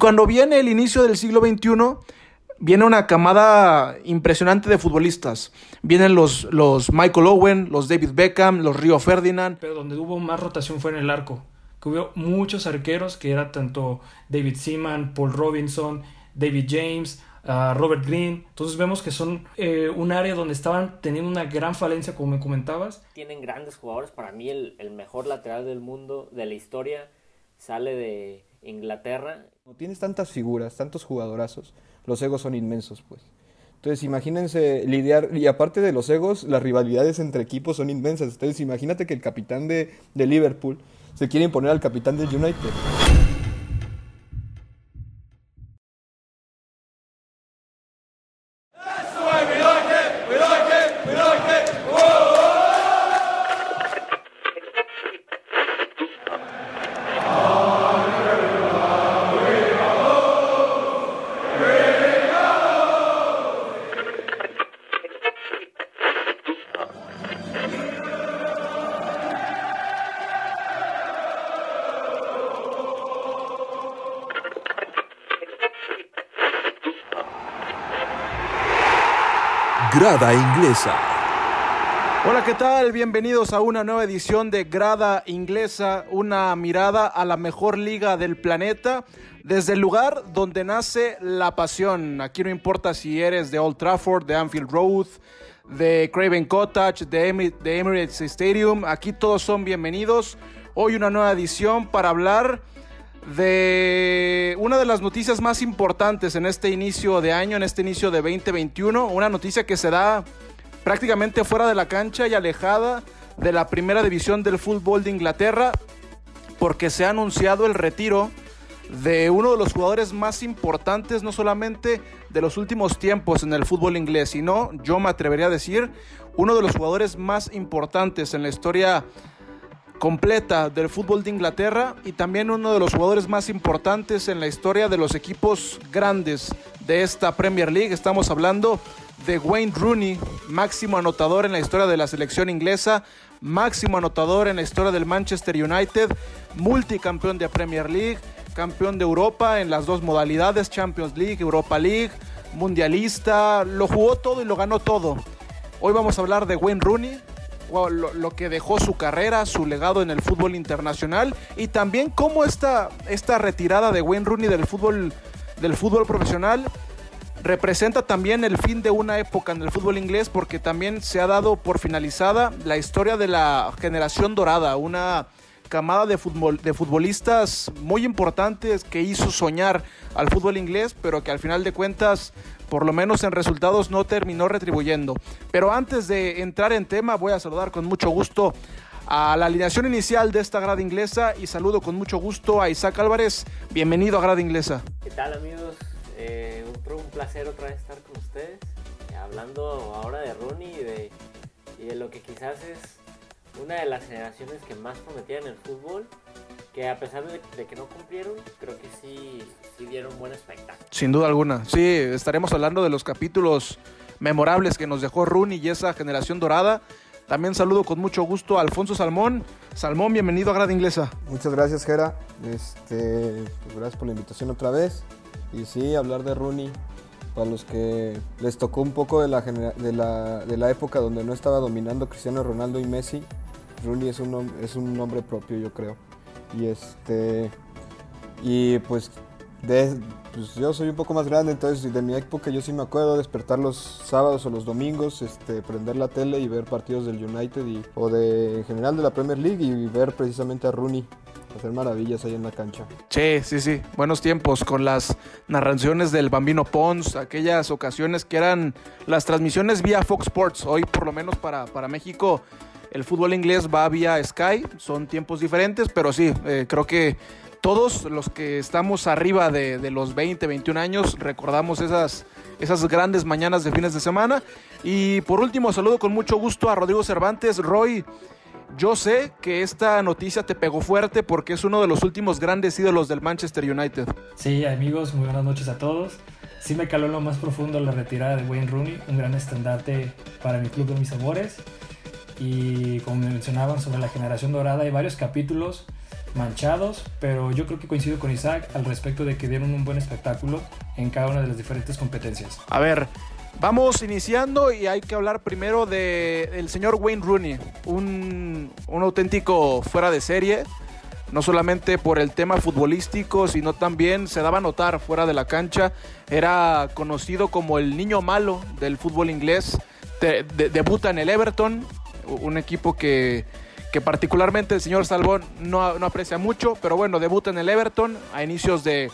Cuando viene el inicio del siglo XXI, viene una camada impresionante de futbolistas. Vienen los, los Michael Owen, los David Beckham, los Rio Ferdinand. Pero donde hubo más rotación fue en el arco. Que hubo muchos arqueros, que era tanto David Seaman, Paul Robinson, David James, uh, Robert Green. Entonces vemos que son eh, un área donde estaban teniendo una gran falencia, como me comentabas. Tienen grandes jugadores. Para mí el, el mejor lateral del mundo, de la historia, sale de Inglaterra. No tienes tantas figuras, tantos jugadorazos los egos son inmensos, pues. Entonces, imagínense lidiar, y aparte de los egos, las rivalidades entre equipos son inmensas. Entonces, imagínate que el capitán de, de Liverpool se quiere imponer al capitán del United. Grada Inglesa. Hola, ¿qué tal? Bienvenidos a una nueva edición de Grada Inglesa, una mirada a la mejor liga del planeta, desde el lugar donde nace la pasión. Aquí no importa si eres de Old Trafford, de Anfield Road, de Craven Cottage, de, Emirates Stadium, aquí todos son bienvenidos. Hoy una nueva edición para hablar de una de las noticias más importantes en este inicio de año, en este inicio de 2021, una noticia que se da prácticamente fuera de la cancha y alejada de la primera división del fútbol de Inglaterra, porque se ha anunciado el retiro de uno de los jugadores más importantes, no solamente de los últimos tiempos en el fútbol inglés, sino, yo me atrevería a decir, uno de los jugadores más importantes en la historia completa del fútbol de Inglaterra y también uno de los jugadores más importantes en la historia de los equipos grandes de esta Premier League. Estamos hablando de Wayne Rooney, máximo anotador en la historia de la selección inglesa, máximo anotador en la historia del Manchester United, multicampeón de Premier League, campeón de Europa en las dos modalidades, Champions League, Europa League, mundialista, lo jugó todo y lo ganó todo. Hoy vamos a hablar de Wayne Rooney, lo, que dejó su carrera, su legado en el fútbol internacional y también cómo esta, esta retirada de Wayne Rooney del fútbol, del fútbol profesional representa también el fin de una época en el fútbol inglés porque también se ha dado por finalizada la historia de la generación dorada, una camada de, de futbolistas muy importantes que hizo soñar al fútbol inglés, pero que al final de cuentas por lo menos en resultados no terminó retribuyendo. Pero antes de entrar en tema, voy a saludar con mucho gusto a la alineación inicial de esta grada inglesa y saludo con mucho gusto a Isaac Álvarez. Bienvenido a grada inglesa. ¿Qué tal amigos? Eh, un, placer otra vez estar con ustedes, hablando ahora de Rooney y de, y de lo que quizás es una de las generaciones que más prometían el fútbol que a pesar de, que no cumplieron, creo que sí, sí dieron buen espectáculo. Sin duda alguna, sí, estaremos hablando de los capítulos memorables que nos dejó Rooney y esa generación dorada. También saludo con mucho gusto a Alfonso Salmón. Salmón, bienvenido a Grada Inglesa. Muchas gracias, Gera. Este, pues gracias por la invitación otra vez. Y sí, hablar de Rooney, para los que les tocó un poco de la, de la, de la época donde no estaba dominando Cristiano Ronaldo y Messi, Rooney es un, es un nombre propio, yo creo. Y este. Y pues, de, pues yo soy un poco más grande, entonces de mi época yo sí me acuerdo despertar los sábados o los domingos, este, prender la tele y ver partidos del United o de en general de la Premier League y ver precisamente a Rooney hacer maravillas ahí en la cancha. Sí, sí, sí, buenos tiempos con las narraciones del Bambino Pons, aquellas ocasiones que eran las transmisiones vía Fox Sports, hoy por lo menos para, para México el fútbol inglés va vía Sky, son tiempos diferentes, pero sí, eh, creo que todos los que estamos arriba de, los 20, 21 años recordamos esas, esas grandes mañanas de fines de semana. Y por último, saludo con mucho gusto a Rodrigo Cervantes. Roy, yo sé que esta noticia te pegó fuerte porque es uno de los últimos grandes ídolos del Manchester United. Sí, amigos, muy buenas noches a todos. Sí me caló lo más profundo la retirada de Wayne Rooney, un gran estandarte para mi club de mis amores y como mencionaban sobre la generación dorada hay varios capítulos manchados, pero yo creo que coincido con Isaac al respecto de que dieron un buen espectáculo en cada una de las diferentes competencias. A ver, vamos iniciando y hay que hablar primero del señor Wayne Rooney, un, un auténtico fuera de serie no solamente por el tema futbolístico, sino también se daba a notar fuera de la cancha. Era conocido como el niño malo del fútbol inglés. debuta en el Everton, un equipo que, particularmente el señor Salvón no, aprecia mucho, pero bueno, debuta en el Everton a inicios de,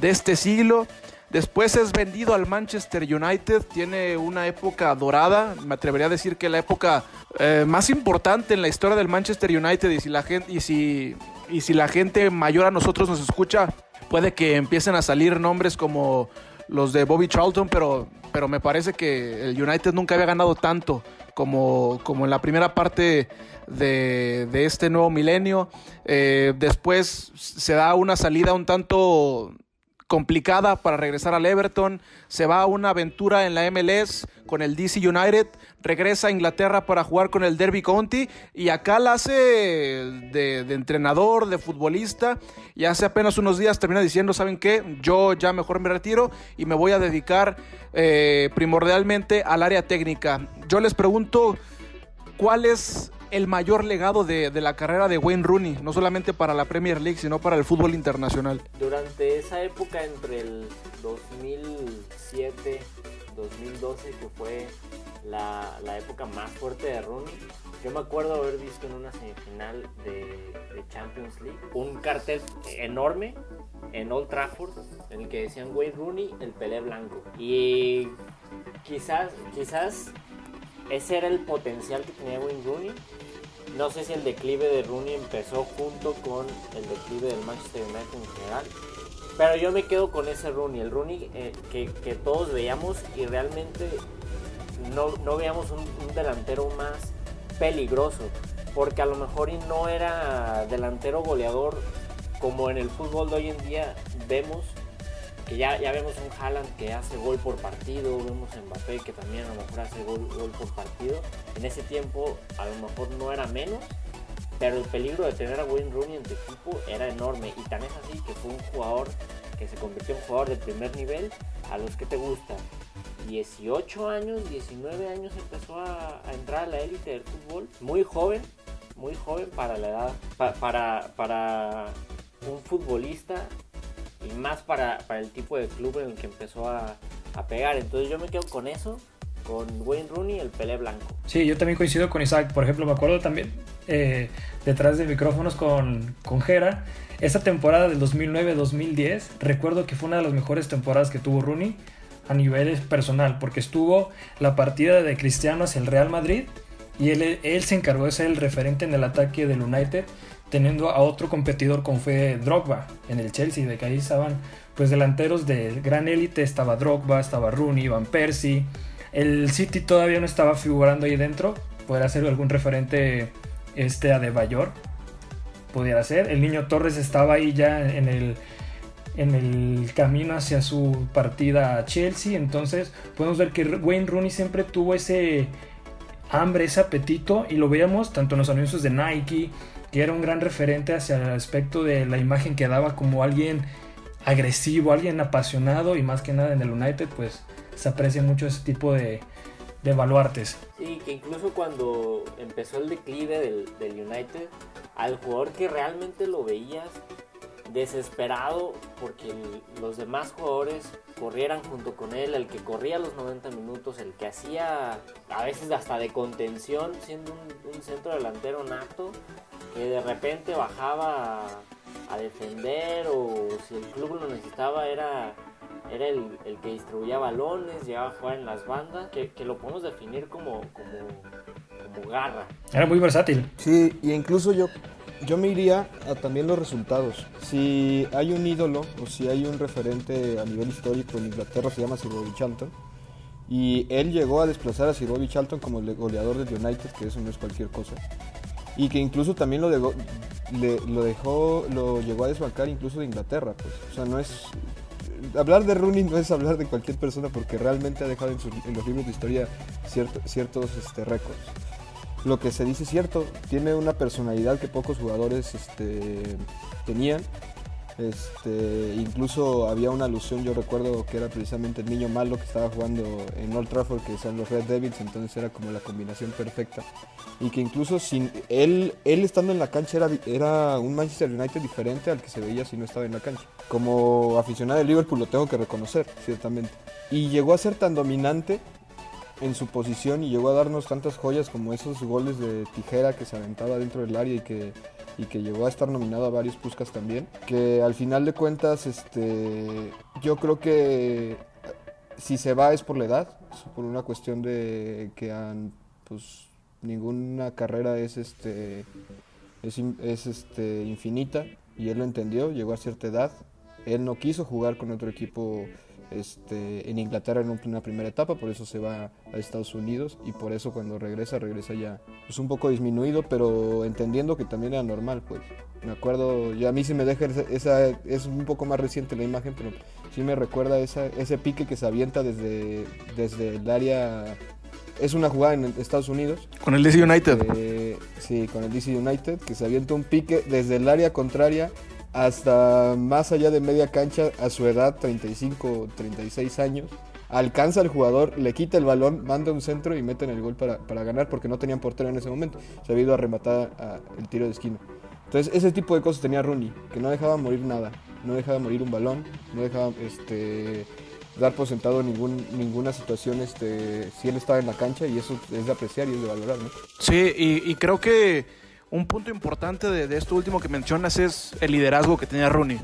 este siglo. Después es vendido al Manchester United, tiene una época dorada, me atrevería a decir que la época eh, más importante en la historia del Manchester United y si la gente y si y si la gente mayor a nosotros nos escucha, puede que empiecen a salir nombres como los de Bobby Charlton, pero, pero me parece que el United nunca había ganado tanto como, como en la primera parte de, este nuevo milenio. Eh, después se da una salida un tanto complicada para regresar al Everton, se va a una aventura en la MLS con el DC United, regresa a Inglaterra para jugar con el Derby County y acá la hace de, entrenador, de futbolista y hace apenas unos días termina diciendo, ¿saben qué? Yo ya mejor me retiro y me voy a dedicar eh, primordialmente al área técnica. Yo les pregunto, ¿cuál es el mayor legado de, la carrera de Wayne Rooney, no solamente para la Premier League, sino para el fútbol internacional. Durante esa época, entre el 2007 2012, que fue la, época más fuerte de Rooney, yo me acuerdo haber visto en una semifinal de, Champions League un cartel enorme en Old Trafford en el que decían Wayne Rooney, el Pelé blanco. Y quizás, quizás ese era el potencial que tenía Wayne Rooney. No sé si el declive de Rooney empezó junto con el declive del Manchester United en general. Pero yo me quedo con ese Rooney, el Rooney eh, que, todos veíamos y realmente no, no veíamos un, delantero más peligroso. Porque a lo mejor no era delantero goleador como en el fútbol de hoy en día vemos ya, ya vemos un Haaland que hace gol por partido, vemos a Mbappé que también a lo mejor hace gol, gol por partido. En ese tiempo a lo mejor no era menos, pero el peligro de tener a Wayne Rooney en tu equipo era enorme. Y tan es así que fue un jugador que se convirtió en jugador de primer nivel a los que te gusta. 18 años, 19 años empezó a, entrar a la élite del fútbol. Muy joven, muy joven para la edad, para, para un futbolista y más para, el tipo de club en el que empezó a, pegar. Entonces yo me quedo con eso, con Wayne Rooney, el Pelé blanco. Sí, yo también coincido con Isaac. Por ejemplo, me acuerdo también eh, detrás de micrófonos con, con Jera. Esa temporada del 2009-2010, recuerdo que fue una de las mejores temporadas que tuvo Rooney a nivel personal, porque estuvo la partida de Cristiano hacia el Real Madrid y él, él se encargó de ser el referente en el ataque del United teniendo a otro competidor como fue Drogba en el Chelsea, de que ahí estaban pues delanteros de gran élite, estaba Drogba, estaba Rooney, Van Persie, el City todavía no estaba figurando ahí dentro, podría ser algún referente este a De Bayor, pudiera ser, el niño Torres estaba ahí ya en el en el camino hacia su partida a Chelsea, entonces podemos ver que Wayne Rooney siempre tuvo ese hambre, ese apetito y lo veíamos tanto en los anuncios de Nike, que era un gran referente hacia el aspecto de la imagen que daba como alguien agresivo, alguien apasionado y más que nada en el United pues se aprecia mucho ese tipo de, de baluartes. Sí, que incluso cuando empezó el declive del, del United, al jugador que realmente lo veías desesperado porque los demás jugadores corrieran junto con él, el que corría los 90 minutos, el que hacía a veces hasta de contención, siendo un, centro delantero nato, que de repente bajaba a, defender o si el club lo necesitaba era, era el, que distribuía balones, llegaba a jugar en las bandas, que, lo podemos definir como, como, como garra. Era muy versátil. Sí, y incluso yo yo me iría a también los resultados. Si hay un ídolo o si hay un referente a nivel histórico en Inglaterra, se llama Sir Bobby Charlton. Y él llegó a desplazar a Sir Bobby Charlton como goleador del United, que eso no es cualquier cosa. Y que incluso también lo, dejó, lo llegó a desbancar incluso de Inglaterra. Pues. O sea, no es. Hablar de Rooney no es hablar de cualquier persona porque realmente ha dejado en, los libros de historia ciertos este, récords. Lo que se dice es cierto, tiene una personalidad que pocos jugadores este, tenían. Este, incluso había una alusión, yo recuerdo que era precisamente el niño malo que estaba jugando en Old Trafford, que son los Red Devils, entonces era como la combinación perfecta. Y que incluso sin él, él estando en la cancha era, era un Manchester United diferente al que se veía si no estaba en la cancha. Como aficionado de Liverpool lo tengo que reconocer, ciertamente. Y llegó a ser tan dominante en su posición y llegó a darnos tantas joyas como esos goles de tijera que se aventaba dentro del área y que, y que llegó a estar nominado a varios Puskas también. Que al final de cuentas, este, yo creo que si se va es por la edad, es por una cuestión de que han, pues, ninguna carrera es, este, es, es este, infinita y él lo entendió, llegó a cierta edad. Él no quiso jugar con otro equipo este, en Inglaterra en una primera etapa, por eso se va a Estados Unidos y por eso cuando regresa, regresa ya pues un poco disminuido, pero entendiendo que también era normal, pues. Me acuerdo, ya a mí sí me deja esa, es un poco más reciente la imagen, pero sí me recuerda esa, ese pique que se avienta desde, desde el área es una jugada en Estados Unidos. Con el DC United. Eh, sí, con el DC United, que se avienta un pique desde el área contraria hasta más allá de media cancha a su edad, 35 36 años. Alcanza al jugador, le quita el balón, manda un centro y meten el gol para, ganar porque no tenían portero en ese momento. Se había ido a rematar el tiro de esquina. Entonces, ese tipo de cosas tenía Rooney, que no dejaba morir nada. No dejaba morir un balón, no dejaba este, dar por sentado ningún, ninguna situación este, si él estaba en la cancha y eso es de apreciar y es de valorar. ¿no? Sí, y creo que un punto importante de, esto último que mencionas es el liderazgo que tenía Rooney.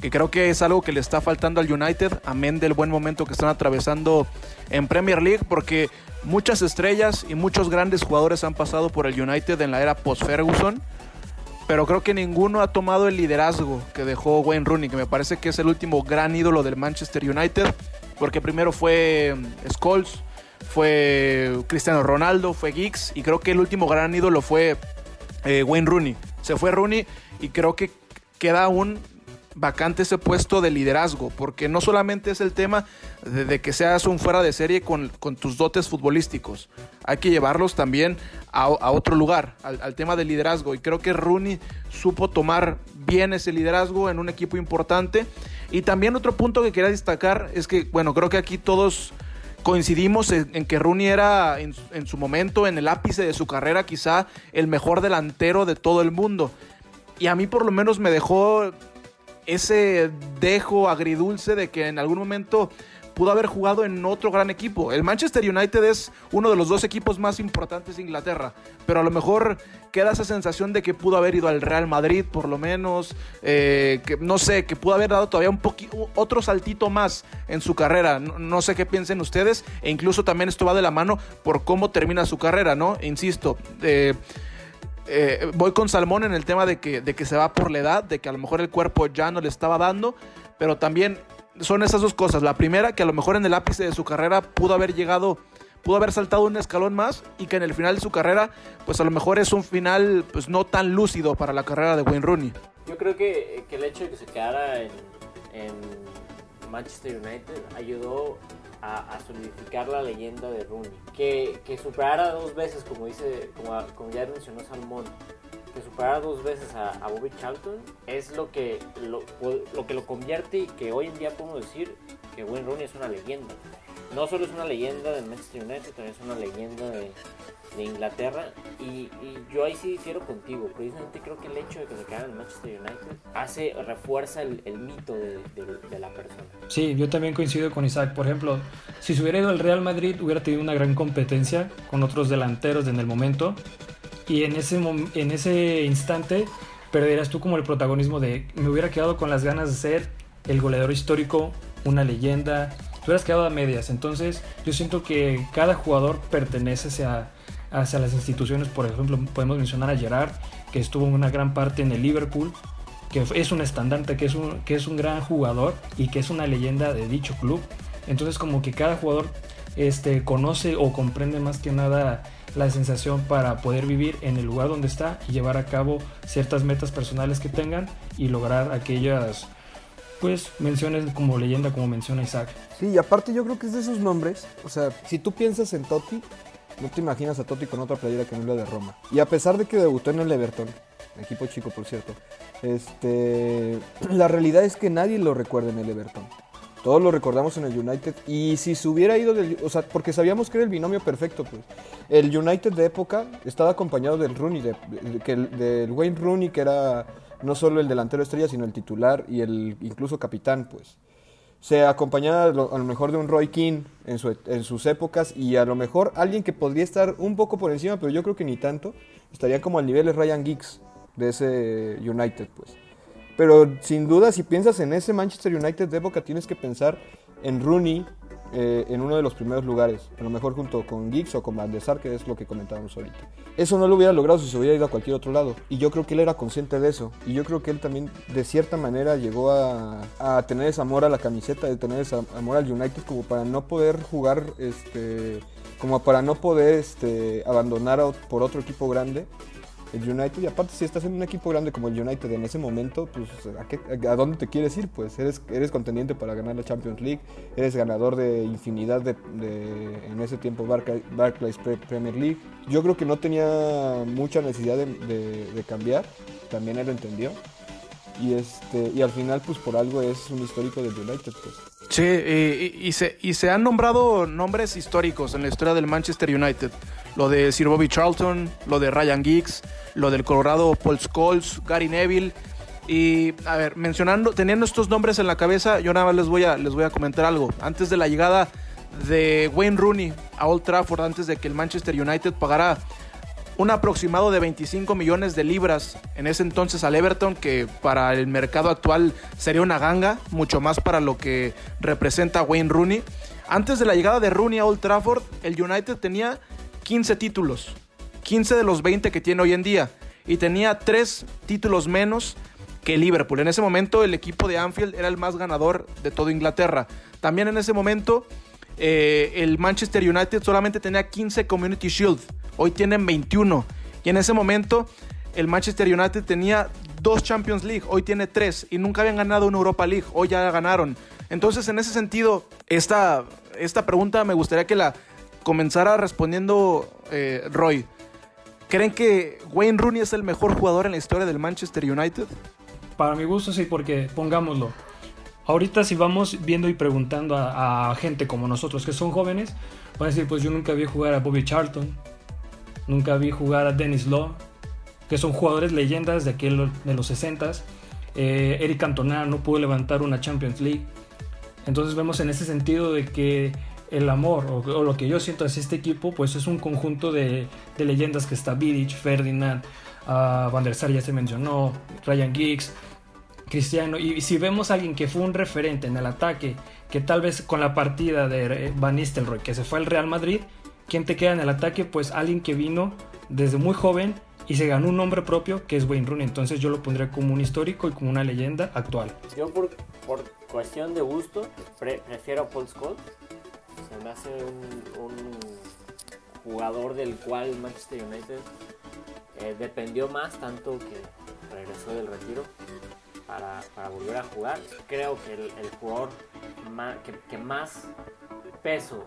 Que creo que es algo que le está faltando al United, amén del buen momento que están atravesando en Premier League, porque muchas estrellas y muchos grandes jugadores han pasado por el United en la era post-Ferguson, pero creo que ninguno ha tomado el liderazgo que dejó Wayne Rooney, que me parece que es el último gran ídolo del Manchester United, porque primero fue mm, Scholes, fue Cristiano Ronaldo, fue Giggs, y creo que el último gran ídolo fue eh, Wayne Rooney. Se fue Rooney y creo que queda aún vacante ese puesto de liderazgo, porque no solamente es el tema de, que seas un fuera de serie con, tus dotes futbolísticos, hay que llevarlos también a, otro lugar, al, tema del liderazgo, y creo que Rooney supo tomar bien ese liderazgo en un equipo importante, y también otro punto que quería destacar es que, bueno, creo que aquí todos coincidimos en, que Rooney era en, su momento, en el ápice de su carrera, quizá el mejor delantero de todo el mundo. Y a mí por lo menos me dejó ese dejo agridulce de que en algún momento pudo haber jugado en otro gran equipo. El Manchester United es uno de los dos equipos más importantes de Inglaterra, pero a lo mejor queda esa sensación de que pudo haber ido al Real Madrid, por lo menos, eh, que no sé, que pudo haber dado todavía un poquito, otro saltito más en su carrera. No, sé qué piensen ustedes, e incluso también esto va de la mano por cómo termina su carrera, ¿no? Insisto, eh, eh, voy con Salmón en el tema de que, de que se va por la edad, de que a lo mejor el cuerpo ya no le estaba dando, pero también son esas dos cosas. La primera, que a lo mejor en el ápice de su carrera pudo haber llegado, pudo haber saltado un escalón más y que en el final de su carrera, pues a lo mejor es un final pues no tan lúcido para la carrera de Wayne Rooney. Yo creo que, el hecho de que se quedara en, Manchester United ayudó a, solidificar la leyenda de Rooney. Que, que superara dos veces, como dice, como, como ya mencionó Salmón, que dos veces a, Bobby Charlton es lo que lo, que lo convierte y que hoy en día podemos decir que Wayne Rooney es una leyenda. No solo es una leyenda de Manchester United, también es una leyenda de, Inglaterra. Y, yo ahí sí difiero contigo. Precisamente creo que el hecho de que se quede en Manchester United hace, refuerza el, mito de, de, la persona. Sí, yo también coincido con Isaac. Por ejemplo, si se hubiera ido al Real Madrid, hubiera tenido una gran competencia con otros delanteros en el momento y en ese, en ese instante perderás tú como el protagonismo de me hubiera quedado con las ganas de ser el goleador histórico, una leyenda, tú hubieras quedado a medias. Entonces yo siento que cada jugador pertenece hacia, hacia las instituciones, por ejemplo podemos mencionar a Gerard, que estuvo en una gran parte en el Liverpool, que es un estandarte, que es un, que es un gran jugador y que es una leyenda de dicho club. Entonces como que cada jugador este, conoce o comprende más que nada la sensación para poder vivir en el lugar donde está y llevar a cabo ciertas metas personales que tengan y lograr aquellas pues menciones como leyenda como menciona Isaac. Sí, y aparte yo creo que es de esos nombres, o sea, si tú piensas en Totti, No te imaginas a Totti con otra playera que no la de Roma. Y a pesar de que debutó en el Everton, equipo chico por cierto, este, la realidad es que nadie lo recuerda en el Everton. Todos lo recordamos en el United. Y si se hubiera ido del. O sea, porque sabíamos que era el binomio perfecto, pues. El United de época estaba acompañado del Rooney, de, del Wayne Rooney, que era no solo el delantero estrella, sino el titular y el incluso capitán, pues. Se acompañaba a lo, mejor de un Roy Keane en, en sus épocas y a lo mejor alguien que podría estar un poco por encima, pero yo creo que ni tanto. Estaría como al nivel de Ryan Giggs de ese United, pues. Pero sin duda, si piensas en ese Manchester United de época, tienes que pensar en Rooney eh, en uno de los primeros lugares. A lo mejor junto con Giggs o con Van der Sar, que es lo que comentábamos ahorita. Eso no lo hubiera logrado si se hubiera ido a cualquier otro lado. Y yo creo que él era consciente de eso. Y yo creo que él también, de cierta manera, llegó a, a tener ese amor a la camiseta, de tener ese amor al United, como para no poder jugar, este, como para no poder este, abandonar por otro equipo grande el United. Y aparte, si estás en un equipo grande como el United en ese momento, pues ¿a, qué- a dónde te quieres ir? Pues eres, eres contendiente para ganar la Champions League, eres ganador de infinidad de, en ese tiempo Barclay- Barclays Pre- Premier League. Yo creo que no tenía mucha necesidad de- de cambiar, también él lo entendió. Y, este, y al final, pues por algo es un histórico del United. Pues. Sí, y, y- se, y se han nombrado nombres históricos en la historia del Manchester United. Lo de Sir Bobby Charlton, lo de Ryan Giggs, lo del Colorado Paul Scholes, Gary Neville. Y, a ver, mencionando, teniendo estos nombres en la cabeza, yo nada más les voy a, les voy a comentar algo. Antes de la llegada de Wayne Rooney a Old Trafford, antes de que el Manchester United pagara un aproximado de 25 millones de libras en ese entonces al Everton, que para el mercado actual sería una ganga, mucho más para lo que representa Wayne Rooney. Antes de la llegada de Rooney a Old Trafford, el United tenía 15 títulos, 15 de los 20 que tiene hoy en día, y tenía 3 títulos menos que Liverpool. En ese momento el equipo de Anfield era el más ganador de toda Inglaterra. También en ese momento eh, el Manchester United solamente tenía 15 Community Shield, hoy tienen 21. Y en ese momento el Manchester United tenía dos Champions League, hoy tiene tres. Y nunca habían ganado una Europa League, hoy ya ganaron. Entonces en ese sentido, esta, esta pregunta me gustaría que la comenzara respondiendo eh, Roy. ¿Creen que Wayne Rooney es el mejor jugador en la historia del Manchester United? Para mi gusto sí, porque pongámoslo. Ahorita si vamos viendo y preguntando a, gente como nosotros que son jóvenes, van a decir, pues yo nunca vi jugar a Bobby Charlton, nunca vi jugar a Dennis Law, que son jugadores leyendas de aquel de los 60s. Eh, Eric Cantona no pudo levantar una Champions League. Entonces vemos en ese sentido de que el amor o, lo que yo siento hacia este equipo pues es un conjunto de, de leyendas que está Vidic, Ferdinand, ah, Van der Sar ya se mencionó, Ryan Giggs, Cristiano. Y si vemos a alguien que fue un referente en el ataque, que tal vez con la partida de eh, Van Nistelrooy, que se fue al Real Madrid, ¿quién te queda en el ataque? Pues alguien que vino desde muy joven y se ganó un nombre propio que es Wayne Rooney. Entonces yo lo pondría como un histórico y como una leyenda actual. Yo por, por cuestión de gusto pre- prefiero a Paul Scholes. Se me hace un, un jugador del cual Manchester United eh, dependió más tanto que regresó del retiro para, volver a jugar. Creo que el, jugador ma- que, más peso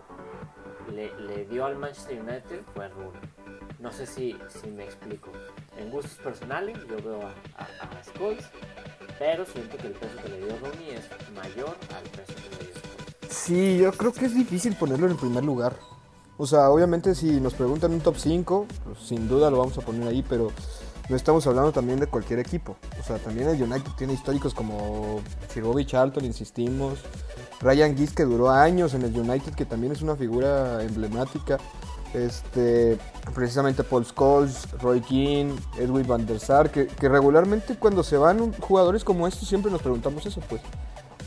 le, dio al Manchester United fue Rooney. No sé si, si me explico. En gustos personales yo veo a, a, a pero siento que el peso que le dio Rooney es mayor al peso que le dio. Sí, yo creo que es difícil ponerlo en el primer lugar. O sea, obviamente si nos preguntan un top 5, pues, sin duda lo vamos a poner ahí, pero no estamos hablando también de cualquier equipo. O sea, también el United tiene históricos como Bobby Charlton, insistimos. Ryan Giggs que duró años en el United, que también es una figura emblemática. Este, precisamente Paul Scholes, Roy Keane, Edwin van der Sar, que, regularmente cuando se van jugadores como estos siempre nos preguntamos eso, pues.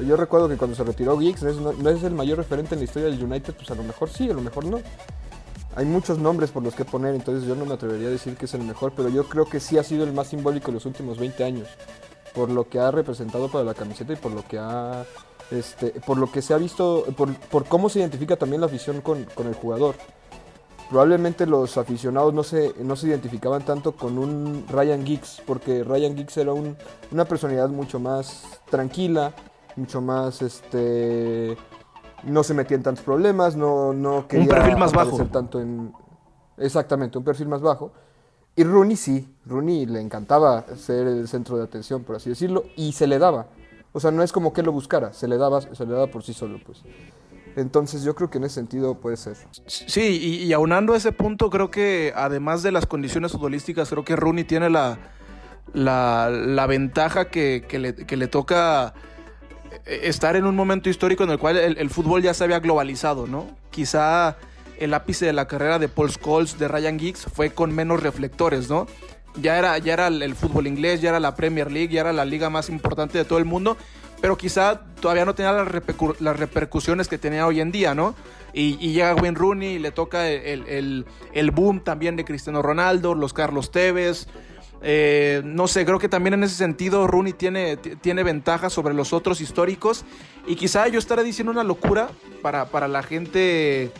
Yo recuerdo que cuando se retiró Giggs, no es el mayor referente en la historia del United, pues a lo mejor sí, a lo mejor no. Hay muchos nombres por los que poner, entonces yo no me atrevería a decir que es el mejor, pero yo creo que sí ha sido el más simbólico en los últimos 20 años, por lo que ha representado para la camiseta y por lo que ha, este, por lo que se ha visto, por, por cómo se identifica también la afición con, con el jugador. Probablemente los aficionados no se, no se identificaban tanto con un Ryan Giggs, porque Ryan Giggs era un- una personalidad mucho más tranquila, mucho más, este, no se metía en tantos problemas, no, no quería perfil más bajo. tanto en... Exactamente, un perfil más bajo. Y Rooney sí, Rooney le encantaba ser el centro de atención, por así decirlo, y se le daba. O sea, no es como que lo buscara, se le daba, se le daba por sí solo, pues. Entonces yo creo que en ese sentido puede ser. Sí, y, y aunando ese punto, creo que además de las condiciones futbolísticas, creo que Rooney tiene la, la, la ventaja que, que, le, que, le, toca estar en un momento histórico en el cual el, fútbol ya se había globalizado, ¿no? Quizá el ápice de la carrera de Paul Scholes, de Ryan Giggs, fue con menos reflectores, ¿no? Ya era, ya era el fútbol inglés, ya era la Premier League, ya era la liga más importante de todo el mundo, pero quizá todavía no tenía las, repercu las repercusiones que tenía hoy en día, ¿no? Y, y llega Wayne Rooney y le toca el, el, boom también de Cristiano Ronaldo, los Carlos Tevez. Eh, no sé, creo que también en ese sentido Rooney tiene, tiene ventajas sobre los otros históricos. Y quizá yo estaré diciendo una locura para, para la gente.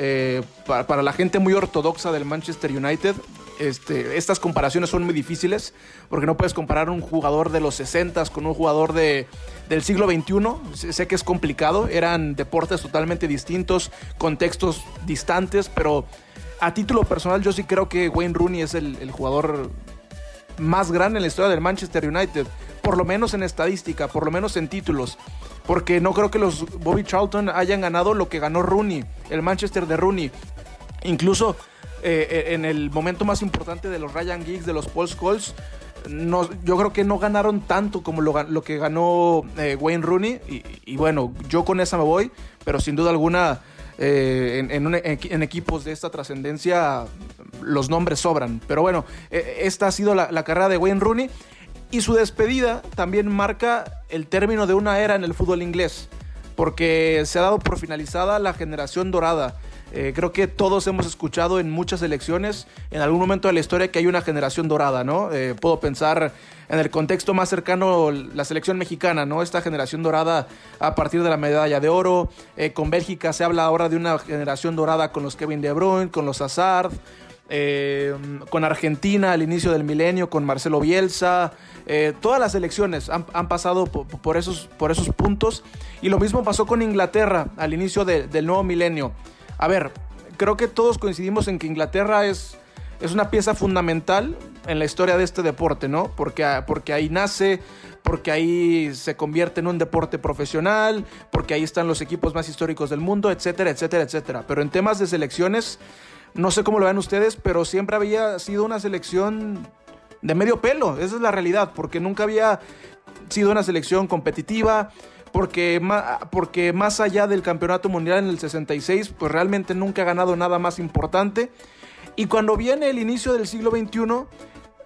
Eh, para, para, la gente muy ortodoxa del Manchester United, este, estas comparaciones son muy difíciles porque no puedes comparar un jugador de los 60 con un jugador de, del siglo XXI. Sé que es complicado, eran deportes totalmente distintos, contextos distantes, pero a título personal yo sí creo que Wayne Rooney es el jugador más grande en la historia del Manchester United, por lo menos en estadística, por lo menos en títulos. Porque no creo que los Bobby Charlton hayan ganado lo que ganó Rooney, el Manchester de Rooney. Incluso eh, en el momento más importante de los Ryan Giggs, de los Paul Scholes, yo creo que no ganaron tanto como lo, lo que ganó eh, Wayne Rooney. Y, y, bueno, yo con esa me voy, pero sin duda alguna eh, en, equipos de esta trascendencia los nombres sobran. Pero bueno, eh, esta ha sido la carrera de Wayne Rooney. Y su despedida también marca el término de una era en el fútbol inglés, porque se ha dado por finalizada la generación dorada. Eh, creo que todos hemos escuchado en muchas elecciones, en algún momento de la historia, que hay una generación dorada, ¿no? Eh, puedo pensar en el contexto más cercano, la selección mexicana, ¿no? Esta generación dorada a partir de la medalla de oro. Eh, con Bélgica se habla ahora de una generación dorada con los Kevin De Bruyne, con los Hazard. Eh, con Argentina al inicio del milenio, con Marcelo Bielsa, eh, todas las elecciones han, han pasado por, por, esos, por esos puntos y lo mismo pasó con Inglaterra al inicio de, del nuevo milenio. A ver, creo que todos coincidimos en que Inglaterra es, es una pieza fundamental en la historia de este deporte, ¿no? Porque, porque ahí nace, porque ahí se convierte en un deporte profesional, porque ahí están los equipos más históricos del mundo, etcétera, etcétera, etcétera. Pero en temas de selecciones, no sé cómo lo ven ustedes, pero siempre había sido una selección de medio pelo, esa es la realidad, porque nunca había sido una selección competitiva, porque, porque más allá del campeonato mundial en el 66, pues realmente nunca ha ganado nada más importante. Y cuando viene el inicio del siglo XXI,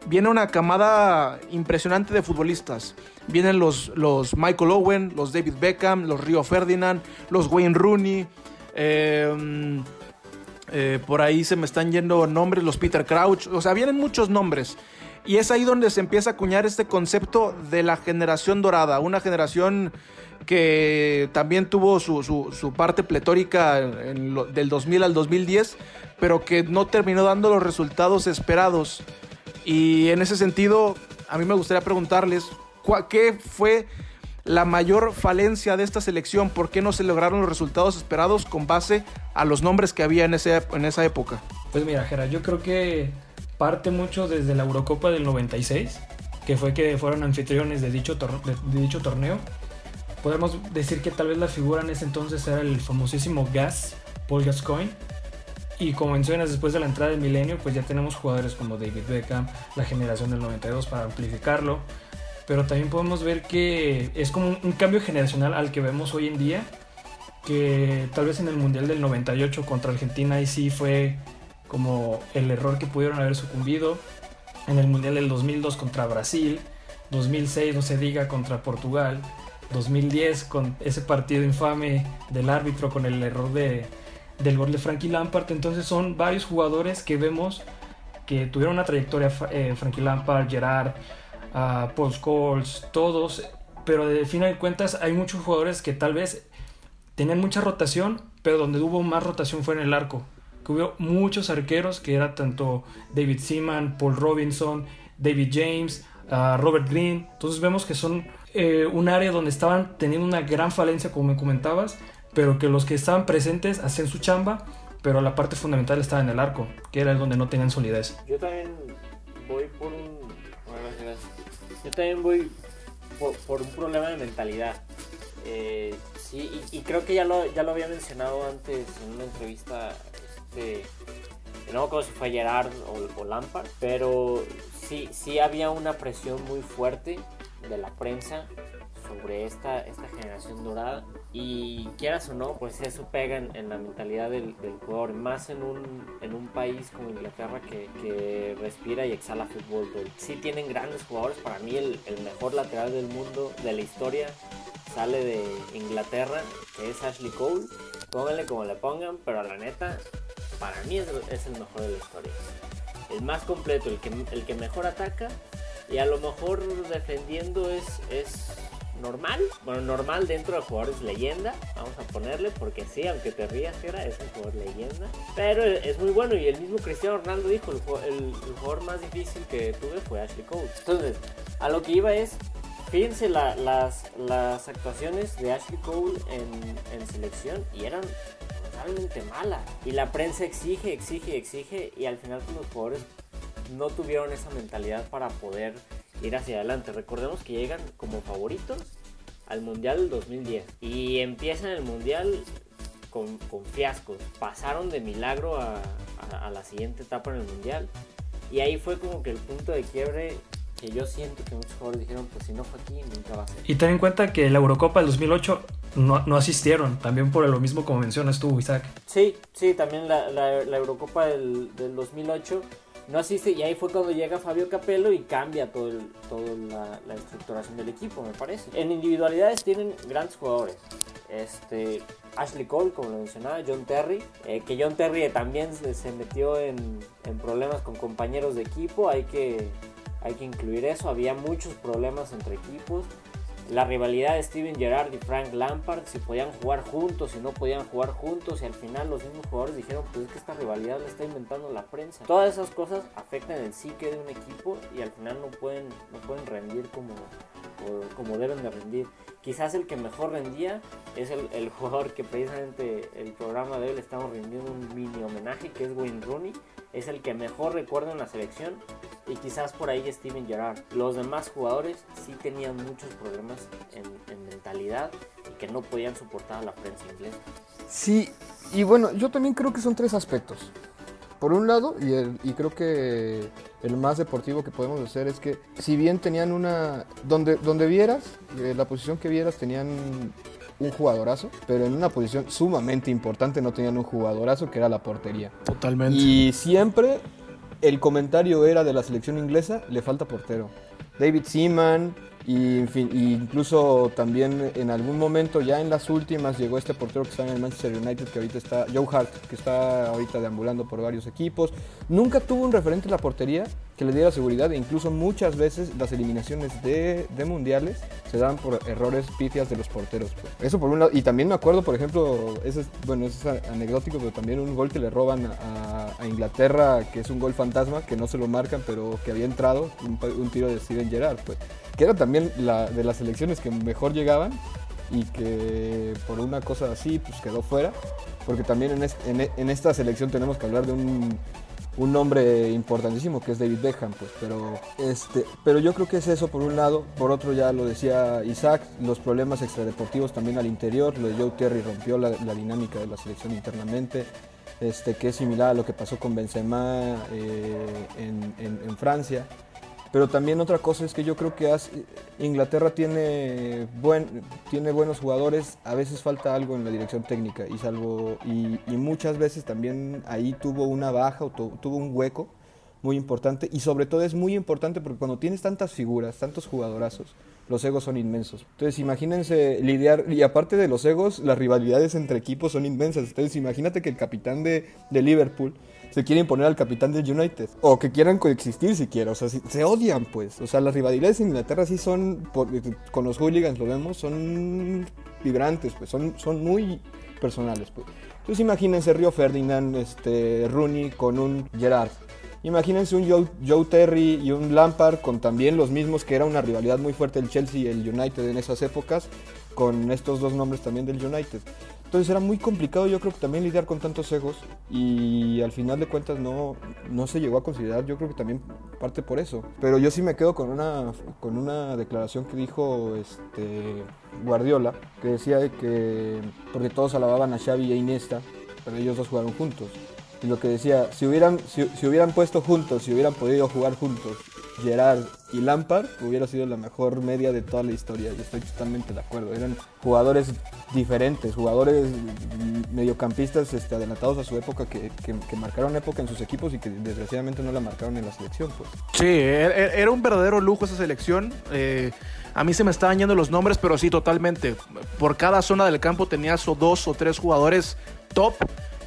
viene una camada impresionante de futbolistas. Vienen los, los Michael Owen, los David Beckham, los Rio Ferdinand, los Wayne Rooney. Eh, eh, por ahí se me están yendo nombres, los Peter Crouch. O sea, vienen muchos nombres. Y es ahí donde se empieza a acuñar este concepto de la generación dorada. Una generación que también tuvo su, su, parte pletórica del 2000 al 2010, pero que no terminó dando los resultados esperados. Y en ese sentido, a mí me gustaría preguntarles, ¿qué fue la mayor falencia de esta selección? ¿Por qué no se lograron los resultados esperados con base a los nombres que había en, ese, en esa época? Pues mira, Gerard, yo creo que parte mucho desde la Eurocopa del 96, que fue que fueron anfitriones de dicho, torneo. Podemos decir que tal vez la figura en ese entonces era el famosísimo Gas, Paul Gascoigne, y como mencionas, después de la entrada del milenio, pues ya tenemos jugadores como David Beckham, la generación del 92 para amplificarlo. Pero también podemos ver que es como un cambio generacional al que vemos hoy en día. Que tal vez en el Mundial del 98 contra Argentina ahí sí fue como el error que pudieron haber sucumbido. En el Mundial del 2002 contra Brasil. 2006 no se diga contra Portugal. 2010 con ese partido infame del árbitro con el error de, del gol de Frankie Lampard. Entonces son varios jugadores que vemos que tuvieron una trayectoria, eh, Frankie Lampard, Gerard, uh, Paul Scholes, todos, pero de fin de cuentas hay muchos jugadores que tal vez tenían mucha rotación, pero donde hubo más rotación fue en el arco. Que hubo muchos arqueros, que era tanto David Seaman, Paul Robinson, David James, uh, Robert Green. Entonces vemos que son eh, un área donde estaban teniendo una gran falencia, como me comentabas, pero que los que estaban presentes hacían su chamba, pero la parte fundamental estaba en el arco, que era el donde no tenían solidez. Yo también voy por un. bueno. Yo también voy por, por un problema de mentalidad. Eh, sí, y, y creo que ya lo, ya lo había mencionado antes en una entrevista. Este, no acuerdo si fue Gerard o, o Lampard, pero sí, sí había una presión muy fuerte de la prensa sobre esta, esta generación dorada y quieras o no, pues eso pega en, la mentalidad del, jugador, más en un, en un país como Inglaterra que, que respira y exhala fútbol. Sí tienen grandes jugadores, para mí el, mejor lateral del mundo, de la historia, sale de Inglaterra, que es Ashley Cole. Pónganle como le pongan, pero la neta, para mí es, el mejor de la historia. El más completo, el que, el que mejor ataca y a lo mejor defendiendo es normal. Bueno, normal dentro de jugadores leyenda, vamos a ponerle, porque sí, aunque te rías, era, es un jugador leyenda. Pero es muy bueno y el mismo Cristiano Ronaldo dijo, el, ju- el- el jugador más difícil que tuve fue Ashley Cole. Entonces, a lo que iba es, fíjense la- las, las actuaciones de Ashley Cole en, en selección y eran totalmente malas. Y la prensa exige, exige, exige y al final los jugadores no tuvieron esa mentalidad para poder ir hacia adelante. Recordemos que llegan como favoritos al Mundial del 2010 y empiezan el Mundial con, con fiascos. Pasaron de milagro a, a- a la siguiente etapa en el Mundial y ahí fue como que el punto de quiebre que yo siento que muchos jugadores dijeron, pues si no fue aquí, nunca va a ser. Y ten en cuenta que la Eurocopa del 2008 no, no asistieron, también por lo mismo como mencionas tú, Isaac. Sí, sí, también la, la- la Eurocopa del, del 2008 no asiste y ahí fue cuando llega Fabio Capello y cambia todo toda la, la estructuración del equipo, me parece. En individualidades tienen grandes jugadores. Este, Ashley Cole, como lo mencionaba, John Terry, eh, que John Terry también se, se metió en, en problemas con compañeros de equipo, hay que, hay que incluir eso, había muchos problemas entre equipos la rivalidad de Steven Gerrard y Frank Lampard, si podían jugar juntos, si no podían jugar juntos, y al final los mismos jugadores dijeron, pues es que esta rivalidad la está inventando la prensa. Todas esas cosas afectan el psique de un equipo y al final no pueden, no pueden rendir como, como deben de rendir. Quizás el que mejor rendía es el, el jugador que precisamente el programa de hoy le estamos rindiendo un mini homenaje, que es Wayne Rooney. Es el que mejor recuerda en la selección y quizás por ahí Steven Gerrard. Los demás jugadores sí tenían muchos problemas en, en mentalidad y que no podían soportar a la prensa inglesa. Sí, y bueno, yo también creo que son tres aspectos. Por un lado, y, el- y creo que el más deportivo que podemos hacer es que si bien tenían una... Donde, donde vieras, eh, la posición que vieras tenían un jugadorazo, pero en una posición sumamente importante no tenían un jugadorazo que era la portería. Totalmente. Y siempre el comentario era de la selección inglesa, le falta portero. David Seaman, y, en fin, y incluso también en algún momento, ya en las últimas, llegó este portero que está en el Manchester United, que ahorita está, Joe Hart, que está ahorita deambulando por varios equipos. Nunca tuvo un referente en la portería que le diera seguridad, e incluso muchas veces las eliminaciones de, de mundiales se dan por errores pifias de los porteros. pues. Eso por un lado, y también me acuerdo, por ejemplo, ese es, bueno, es anecdótico, pero también un gol que le roban a, a Inglaterra, que es un gol fantasma, que no se lo marcan, pero que había entrado, un, un tiro de Steven Gerrard, pues, que era también la, de las selecciones que mejor llegaban y que por una cosa así, pues quedó fuera, porque también en, es- en en esta selección tenemos que hablar de un nombre importantísimo que es David Beckham, pues, pero este, pero yo creo que es eso por un lado, por otro ya lo decía Isaac, los problemas extradeportivos también al interior, lo de Joe Terry rompió la, dinámica de la selección internamente, este, que es similar a lo que pasó con Benzema eh, en Francia. Pero también otra cosa es que yo creo que Inglaterra tiene, buen, tiene buenos jugadores, a veces falta algo en la dirección técnica y, salvo, y, muchas veces también ahí tuvo una baja o tu- tuvo un hueco muy importante y sobre todo es muy importante porque cuando tienes tantas figuras, tantos jugadorazos, los egos son inmensos. Entonces imagínense lidiar, y aparte de los egos, las rivalidades entre equipos son inmensas. Entonces imagínate que el capitán de, de Liverpool se quiere imponer al capitán del United. O que quieran coexistir siquiera. O sea, si- se odian pues. O sea, las rivalidades en Inglaterra sí son, por- con los hooligans lo vemos, son vibrantes, pues. Son, son muy personales, pues. Entonces imagínense Río Ferdinand, este, Rooney con un Gerard. Imagínense un Joe, Joe Terry y un Lampard con también los mismos que era una rivalidad muy fuerte el Chelsea y el United en esas épocas, con estos dos nombres también del United. Entonces era muy complicado yo creo que también lidiar con tantos egos y al final de cuentas no, no se llegó a considerar, yo creo que también parte por eso. Pero yo sí me quedo con una, con una declaración que dijo este, Guardiola, que decía que, porque todos alababan a Xavi a Iniesta, pero ellos dos jugaron juntos. Y lo que decía, si hubieran, si hubieran puesto juntos, si hubieran podido jugar juntos Gerard y Lampard hubiera sido la mejor media de toda la historia. Y estoy totalmente de acuerdo. Eran jugadores diferentes, jugadores mediocampistas este, adelantados a su época que, que, marcaron época en sus equipos y que desgraciadamente no la marcaron en la selección. Pues. Sí, e, e, era un verdadero lujo esa selección. Eh, a mí se me estaban yendo los nombres, pero sí, totalmente. Por cada zona del campo tenías o dos o tres jugadores top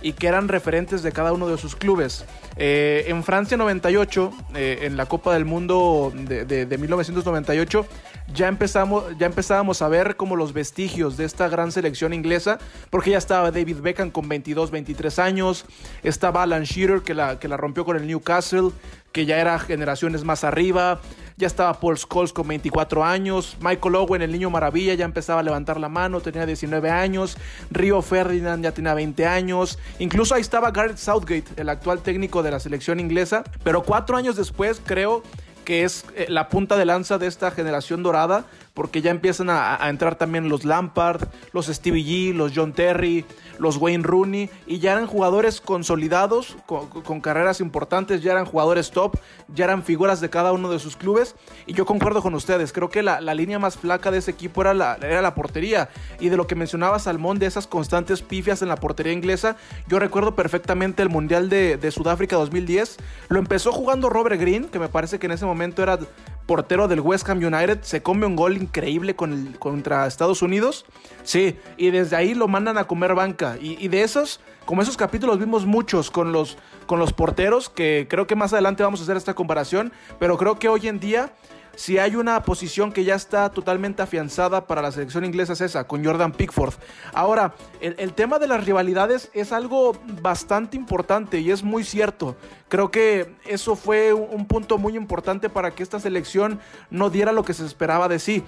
y que eran referentes de cada uno de sus clubes. Eh, en Francia 98, eh, en la Copa del Mundo de, de, de, 1998, ya, empezamos, ya empezábamos a ver como los vestigios de esta gran selección inglesa, porque ya estaba David Beckham con 22, 23 años, estaba Alan Shearer que la, que la rompió con el Newcastle, que ya era generaciones más arriba, ya estaba Paul Scholes con 24 años, Michael Owen, el niño maravilla, ya empezaba a levantar la mano, tenía 19 años, Río Ferdinand ya tenía 20 años, incluso ahí estaba Gareth Southgate, el actual técnico de la selección inglesa, pero cuatro años después creo que es eh, la punta de lanza de esta generación dorada, porque ya empiezan a, entrar también los Lampard, los Stevie G, los John Terry, los Wayne Rooney, y ya eran jugadores consolidados, con, carreras importantes, ya eran jugadores top, ya eran figuras de cada uno de sus clubes, y yo concuerdo con ustedes, creo que la, la línea más flaca de ese equipo era la, era la portería, y de lo que mencionaba Salmón, de esas constantes pifias en la portería inglesa, yo recuerdo perfectamente el Mundial de, de Sudáfrica 2010, lo empezó jugando Robert Green, que me parece que en ese momento era portero del West Ham United, se come un gol increíble con el, contra Estados Unidos. Sí, y desde ahí lo mandan a comer banca. Y, y, de esos, como esos capítulos vimos muchos con los, con los porteros, que creo que más adelante vamos a hacer esta comparación, pero creo que hoy en día... Si hay una posición que ya está totalmente afianzada para la selección inglesa es esa, con Jordan Pickford. Ahora, el, tema de las rivalidades es algo bastante importante y es muy cierto. Creo que eso fue un punto muy importante para que esta selección no diera lo que se esperaba de sí.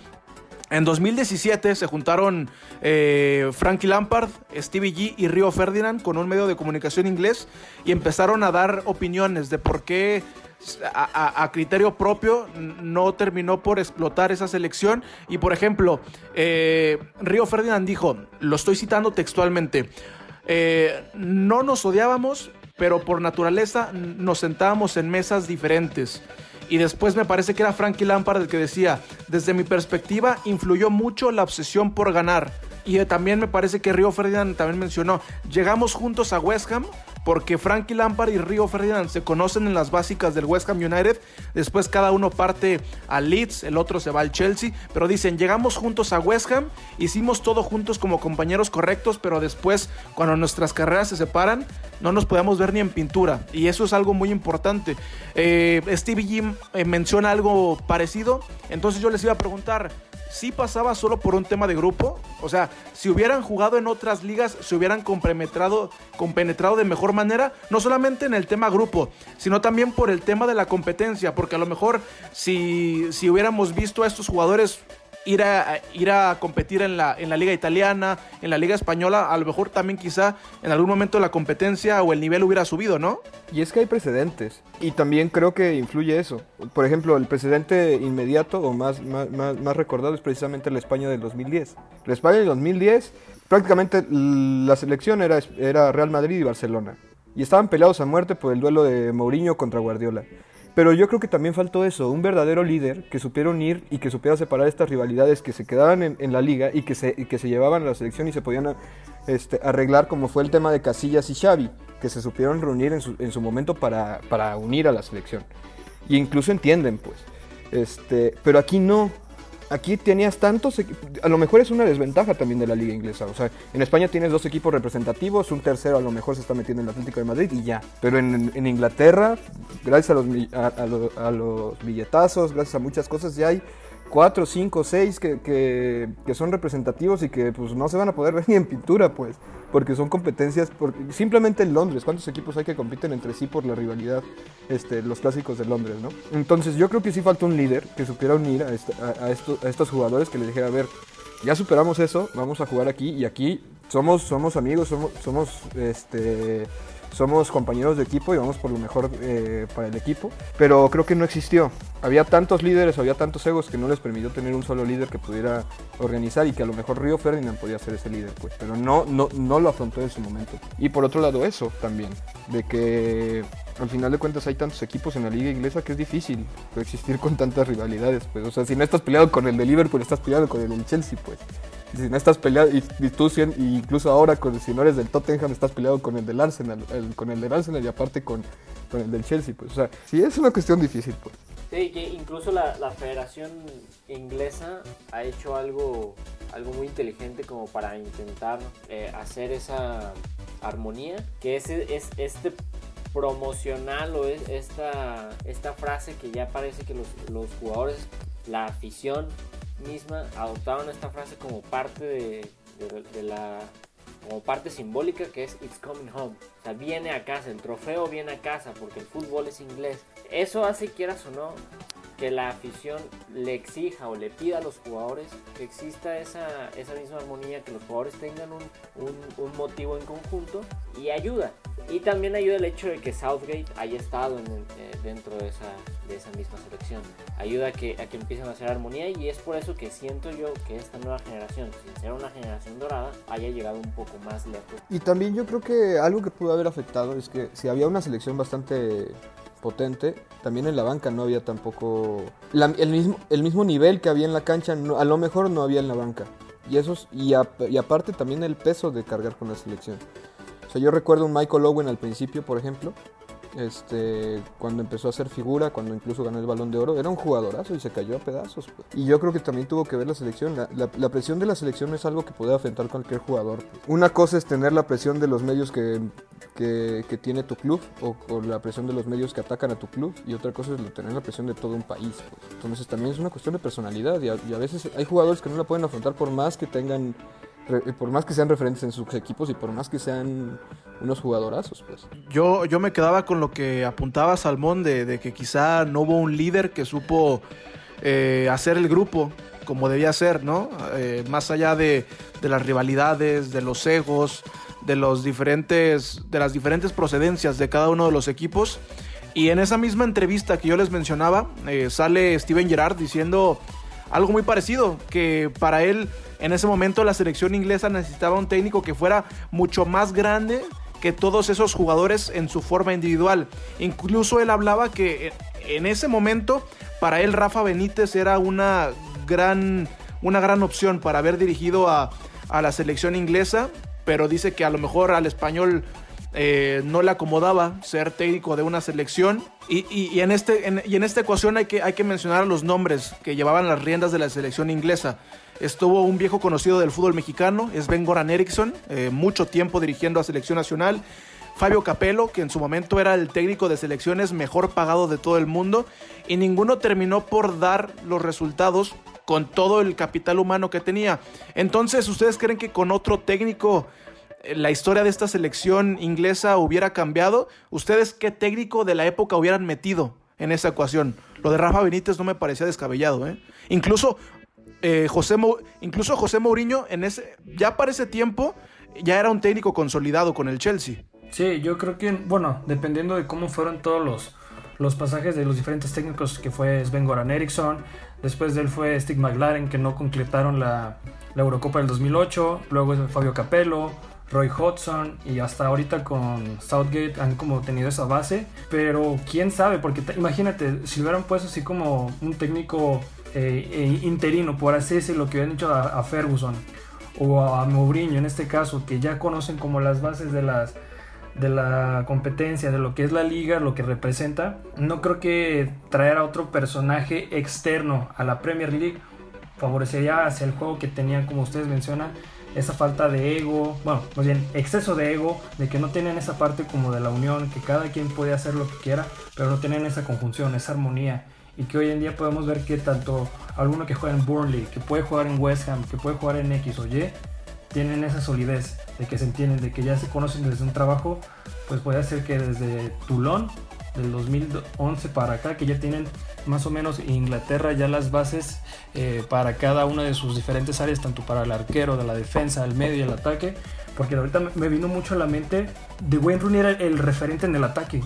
En 2017 se juntaron eh, Frankie Lampard, Stevie G y Río Ferdinand con un medio de comunicación inglés y empezaron a dar opiniones de por qué a, criterio propio no terminó por explotar esa selección. Y por ejemplo, eh, Río Ferdinand dijo, lo estoy citando textualmente, eh, no nos odiábamos, pero por naturaleza nos sentábamos en mesas diferentes. Y después me parece que era Frankie Lampard el que decía, desde mi perspectiva influyó mucho la obsesión por ganar. Y también me parece que Río Ferdinand también mencionó, llegamos juntos a West Ham porque Frankie Lampard y Río Ferdinand se conocen en las básicas del West Ham United. Después cada uno parte al Leeds, el otro se va al Chelsea. Pero dicen, llegamos juntos a West Ham, hicimos todo juntos como compañeros correctos, pero después cuando nuestras carreras se separan, no nos podemos ver ni en pintura. Y eso es algo muy importante. Eh, Stevie Jim eh, menciona algo parecido. Entonces yo les iba a preguntar, sí pasaba solo por un tema de grupo. O sea, si hubieran jugado en otras ligas, se hubieran compenetrado, compenetrado de mejor manera, no solamente en el tema grupo, sino también por el tema de la competencia, porque a lo mejor si, si hubiéramos visto a estos jugadores ir a, ir a competir en la, en la liga italiana, en la liga española, a lo mejor también quizá en algún momento la competencia o el nivel hubiera subido, ¿no? Y es que hay precedentes. Y también creo que influye eso. Por ejemplo, el precedente inmediato o más, más, más, más recordado es precisamente la España del 2010. La España del 2010, prácticamente la selección era, era Real Madrid y Barcelona. Y estaban peleados a muerte por el duelo de Mourinho contra Guardiola. Pero yo creo que también faltó eso, un verdadero líder que supiera unir y que supiera separar estas rivalidades que se quedaban en, la liga y que, se, y que se llevaban a la selección y se podían este, arreglar como fue el tema de Casillas y Xavi, que se supieron reunir en su, en su momento para, para, unir a la selección. Y incluso entienden, pues. Este, pero aquí no, aquí tenías tantos, a lo mejor es una desventaja también de la liga inglesa. O sea, en España tienes dos equipos representativos, un tercero a lo mejor se está metiendo en el Atlético de Madrid y ya. Pero en, Inglaterra, gracias a los, billetazos, gracias a muchas cosas, ya hay cuatro, cinco, seis que, que, que, son representativos y que pues no se van a poder ver ni en pintura, pues, porque son competencias, simplemente en Londres, ¿cuántos equipos hay que compiten entre sí por la rivalidad, este, los clásicos de Londres, ¿no? Entonces yo creo que sí falta un líder que supiera unir a, a estos jugadores, que les dijera, a ver, ya superamos eso, vamos a jugar aquí y aquí somos, somos amigos, somos, somos este, somos compañeros de equipo y vamos por lo mejor eh, para el equipo, pero creo que no existió. Había tantos líderes, había tantos egos que no les permitió tener un solo líder que pudiera organizar y que a lo mejor Río Ferdinand podía ser ese líder, pues, pero no, no, no lo afrontó en su momento. Y por otro lado eso también, de que al final de cuentas hay tantos equipos en la liga inglesa que es difícil coexistir con tantas rivalidades, pues, o sea, si no estás peleado con el de Liverpool, estás peleado con el del Chelsea, pues si no estás peleado, y, tú incluso ahora con, si no eres del Tottenham estás peleado con el del Arsenal, con el del Arsenal y aparte con, con, el del Chelsea, pues, o sea, sí es una cuestión difícil, pues. Sí, que incluso la, la, Federación Inglesa ha hecho algo, algo muy inteligente como para intentar eh, hacer esa armonía, que es, es este promocional o es esta, esta frase que ya parece que los, los jugadores, la afición misma adoptaron esta frase como parte de, la como parte simbólica que es It's Coming Home. O sea, viene a casa, el trofeo viene a casa porque el fútbol es inglés. Eso hace, quieras o no, que la afición le exija o le pida a los jugadores que exista esa, esa misma armonía, que los jugadores tengan un, un, motivo en conjunto y ayuda. Y también ayuda el hecho de que Southgate haya estado eh, dentro de esa, de esa misma selección. Ayuda a que, a que empiecen a hacer armonía y es por eso que siento yo que esta nueva generación, sin ser una generación dorada, haya llegado un poco más lejos. Y también yo creo que algo que pudo haber afectado es que si había una selección bastante potente, también en la banca no había tampoco el, mismo, el mismo nivel que había en la cancha, a lo mejor no había en la banca. Y, esos, y, y aparte también el peso de cargar con la selección. O sea, yo recuerdo un Michael Owen al principio, por ejemplo, este, cuando empezó a hacer figura, cuando incluso ganó el balón de oro, era un jugadorazo y se cayó a pedazos. Pues. Y yo creo que también tuvo que ver la selección. La, presión de la selección es algo que puede afectar cualquier jugador. Pues. Una cosa es tener la presión de los medios que, que, tiene tu club o, la presión de los medios que atacan a tu club y otra cosa es tener la presión de todo un país. Pues. Entonces también es una cuestión de personalidad y a veces hay jugadores que no la pueden afrontar por más que tengan por más que sean referentes en sus equipos y por más que sean unos jugadorazos, pues. Yo, yo me quedaba con lo que apuntaba Salmón de, que quizá no hubo un líder que supo eh, hacer el grupo como debía ser, ¿no? Eh, más allá de, de, las rivalidades, de los egos, de los diferentes, de las diferentes procedencias de cada uno de los equipos. Y en esa misma entrevista que yo les mencionaba, eh, sale Steven Gerrard diciendo algo muy parecido, que para él en ese momento la selección inglesa necesitaba un técnico que fuera mucho más grande que todos esos jugadores en su forma individual. Incluso él hablaba que en ese momento para él Rafa Benítez era una gran, una gran opción para haber dirigido a, a la selección inglesa, pero dice que a lo mejor al español eh, no le acomodaba ser técnico de una selección. Y, en, este, y en esta ecuación hay que, hay que mencionar los nombres que llevaban las riendas de la selección inglesa. Estuvo un viejo conocido del fútbol mexicano, es Ben Goran Eriksson, eh, mucho tiempo dirigiendo a selección nacional. Fabio Capello, que en su momento era el técnico de selecciones mejor pagado de todo el mundo, y ninguno terminó por dar los resultados con todo el capital humano que tenía. Entonces, ¿ustedes creen que con otro técnico la historia de esta selección inglesa hubiera cambiado, ¿ustedes qué técnico de la época hubieran metido en esa ecuación? Lo de Rafa Benítez no me parecía descabellado, ¿eh? Incluso, eh, José, incluso José Mourinho, en ese, ya para ese tiempo, ya era un técnico consolidado con el Chelsea. Sí, yo creo que, bueno, dependiendo de cómo fueron todos los, los pasajes de los diferentes técnicos que fue Sven Goran Eriksson, después de él fue Stig McLaren que no concretaron la, la Eurocopa del 2008, luego Fabio Capello, Roy Hodgson y hasta ahorita con Southgate han como tenido esa base, pero quién sabe, porque imagínate, si hubieran puesto así como un técnico eh, eh, interino, por así decirlo, que hubieran hecho a, Ferguson o a Mourinho en este caso, que ya conocen como las bases de las de la competencia, de lo que es la liga, lo que representa, no creo que traer a otro personaje externo a la Premier League favorecería hacia el juego que tenían, como ustedes mencionan, esa falta de ego, bueno, más bien exceso de ego, de que no tienen esa parte como de la unión, que cada quien puede hacer lo que quiera, pero no tienen esa conjunción, esa armonía. Y que hoy en día podemos ver que tanto alguno que juega en Burnley, que puede jugar en West Ham, que puede jugar en X o Y, tienen esa solidez de que se entienden, de que ya se conocen desde un trabajo, pues puede ser que desde Toulon del 2011 para acá, que ya tienen más o menos Inglaterra ya las bases eh, para cada una de sus diferentes áreas, tanto para el arquero, de la defensa, el medio y el ataque. Porque ahorita me vino mucho a la mente de Wayne Rooney era el referente en el ataque.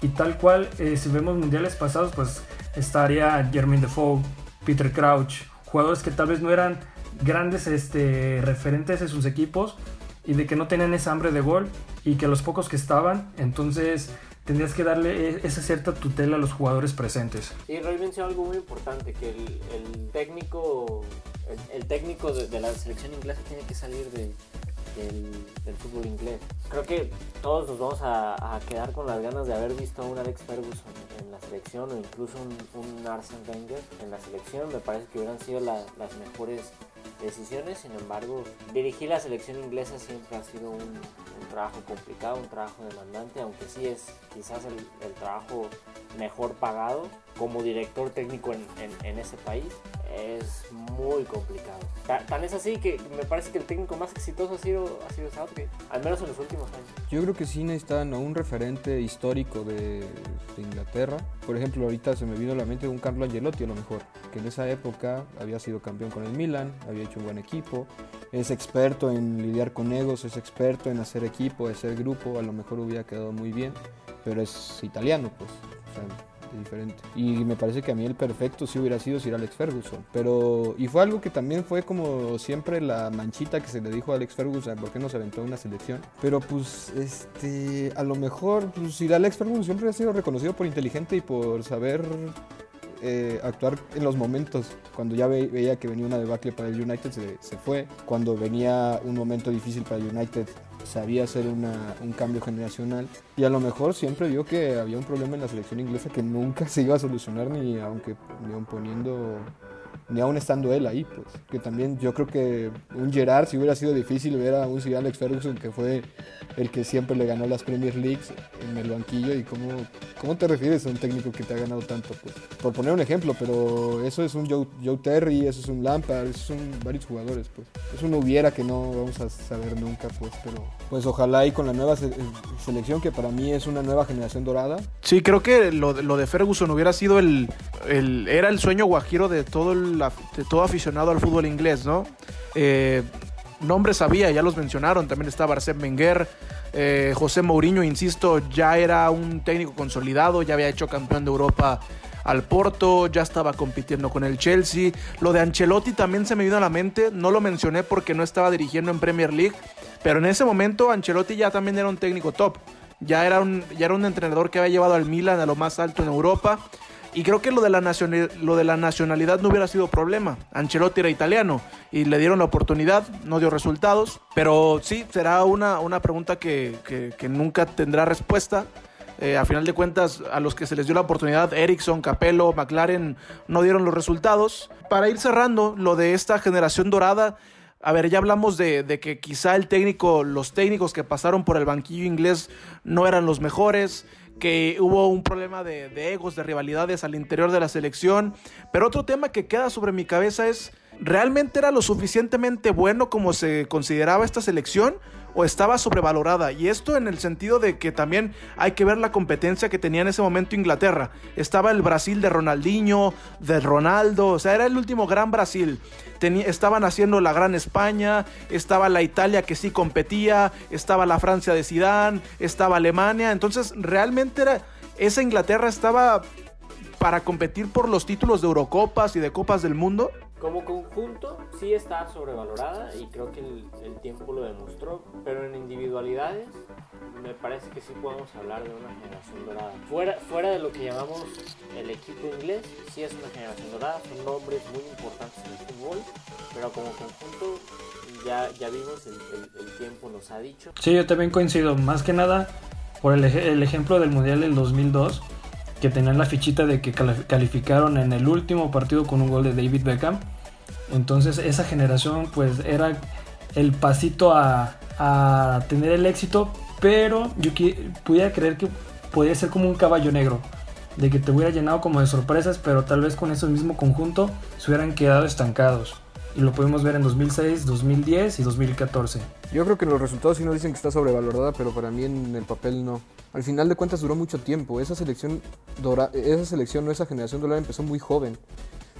Y tal cual, eh, si vemos mundiales pasados, pues estaría Jermaine Defoe, Peter Crouch, jugadores que tal vez no eran grandes este, referentes de sus equipos y de que no tenían esa hambre de gol y que los pocos que estaban, entonces tendrías que darle e, esa cierta tutela a los jugadores presentes. Sí, Roy mencionó algo muy importante, que el, técnico, el, técnico de, la selección inglesa tiene que salir de, del, fútbol inglés. Creo que todos nos vamos a, quedar con las ganas de haber visto a un Alex Ferguson en la selección o incluso un, un Arsene Wenger en la selección. Me parece que hubieran sido las mejores decisiones, sin embargo, dirigir la selección inglesa siempre ha sido un, trabajo complicado, un trabajo demandante, aunque sí es quizás el, trabajo mejor pagado como director técnico en, en, ese país, es muy complicado. Tan, es así que me parece que el técnico más exitoso ha sido, ha sido Southgate, al menos en los últimos años. Yo creo que sí necesitan un referente histórico de, Inglaterra. Por ejemplo, ahorita se me vino a la mente un Carlo Angelotti a lo mejor, que en esa época había sido campeón con el Milan, había hecho un buen equipo, es experto en lidiar con egos, es experto en hacer equipo, hacer grupo, a lo mejor hubiera quedado muy bien, pero es italiano, pues, diferente. Y me parece que a mí el perfecto sí hubiera sido Sir Alex Ferguson, pero, y fue algo que también fue como siempre la manchita que se le dijo a Alex Ferguson, ¿por qué no se aventó una selección? Pero pues, este, a lo mejor, pues Sir Alex Ferguson siempre ha sido reconocido por inteligente y por saber eh, actuar en los momentos. Cuando ya veía que venía una debacle para el United, se, fue. Cuando venía un momento difícil para el United, sabía hacer un cambio generacional. Y a lo mejor siempre vio que había un problema en la selección inglesa que nunca se iba a solucionar ni aunque ni aun poniendo ni aún estando él ahí, pues. Que también yo creo que un Gerard, si hubiera sido difícil ver a un Sir Alex Ferguson, que fue el que siempre le ganó las Premier Leagues en el banquillo, y cómo, cómo te refieres a un técnico que te ha ganado tanto, pues. Por poner un ejemplo, pero eso es un Joe, Joe Terry, eso es un Lampard, esos son varios jugadores, pues. Es un hubiera que no vamos a saber nunca, pues, pero pues ojalá y con la nueva selección, que para mí es una nueva generación dorada. Sí, creo que lo, lo de Ferguson hubiera sido el, el, era el sueño guajiro de todo el de todo aficionado al fútbol inglés, ¿no? Eh, nombres había, ya los mencionaron, también estaba Arsène Wenger, eh, José Mourinho, insisto, ya era un técnico consolidado, ya había hecho campeón de Europa al Porto, ya estaba compitiendo con el Chelsea. Lo de Ancelotti también se me vino a la mente, no lo mencioné porque no estaba dirigiendo en Premier League, pero en ese momento Ancelotti ya también era un técnico top. Ya era un, ya era un entrenador que había llevado al Milan a lo más alto en Europa y creo que lo de, la lo de la nacionalidad no hubiera sido problema. Ancelotti era italiano y le dieron la oportunidad, no dio resultados. Pero sí, será una, una pregunta que, nunca tendrá respuesta. Eh, a final de cuentas, a los que se les dio la oportunidad, Ericsson, Capello, McLaren, no dieron los resultados. Para ir cerrando, lo de esta generación dorada, a ver, ya hablamos de, que quizá el técnico, los técnicos que pasaron por el banquillo inglés no eran los mejores que hubo un problema de, egos, de rivalidades al interior de la selección. Pero otro tema que queda sobre mi cabeza es, ¿realmente era lo suficientemente bueno como se consideraba esta selección? O estaba sobrevalorada. Y esto en el sentido de que también hay que ver la competencia que tenía en ese momento Inglaterra. Estaba el Brasil de Ronaldinho, de Ronaldo, o sea, era el último gran Brasil. estaban haciendo la gran España, estaba la Italia que sí competía, estaba la Francia de Zidane, estaba Alemania. Entonces, realmente era, esa Inglaterra estaba para competir por los títulos de Eurocopas y de Copas del Mundo. Como conjunto sí está sobrevalorada y creo que el, tiempo lo demostró, pero en individualidades me parece que sí podemos hablar de una generación dorada. Fuera, fuera de lo que llamamos el equipo inglés, sí es una generación dorada, son nombres muy importantes en el fútbol, pero como conjunto ya, ya vimos, el, el, tiempo nos ha dicho. Sí, yo también coincido, más que nada por el, el ejemplo del Mundial del 2002 que tenían la fichita de que calificaron en el último partido con un gol de David Beckham. Entonces esa generación pues era el pasito a, tener el éxito, pero yo pudiera creer que podría ser como un caballo negro, de que te hubiera llenado como de sorpresas, pero tal vez con ese mismo conjunto se hubieran quedado estancados. y lo pudimos ver en 2006, 2010 y 2014. Yo creo que los resultados sí nos dicen que está sobrevalorada, pero para mí en el papel no. Al final de cuentas duró mucho tiempo. Esa selección, esa selección, esa generación dorada empezó muy joven.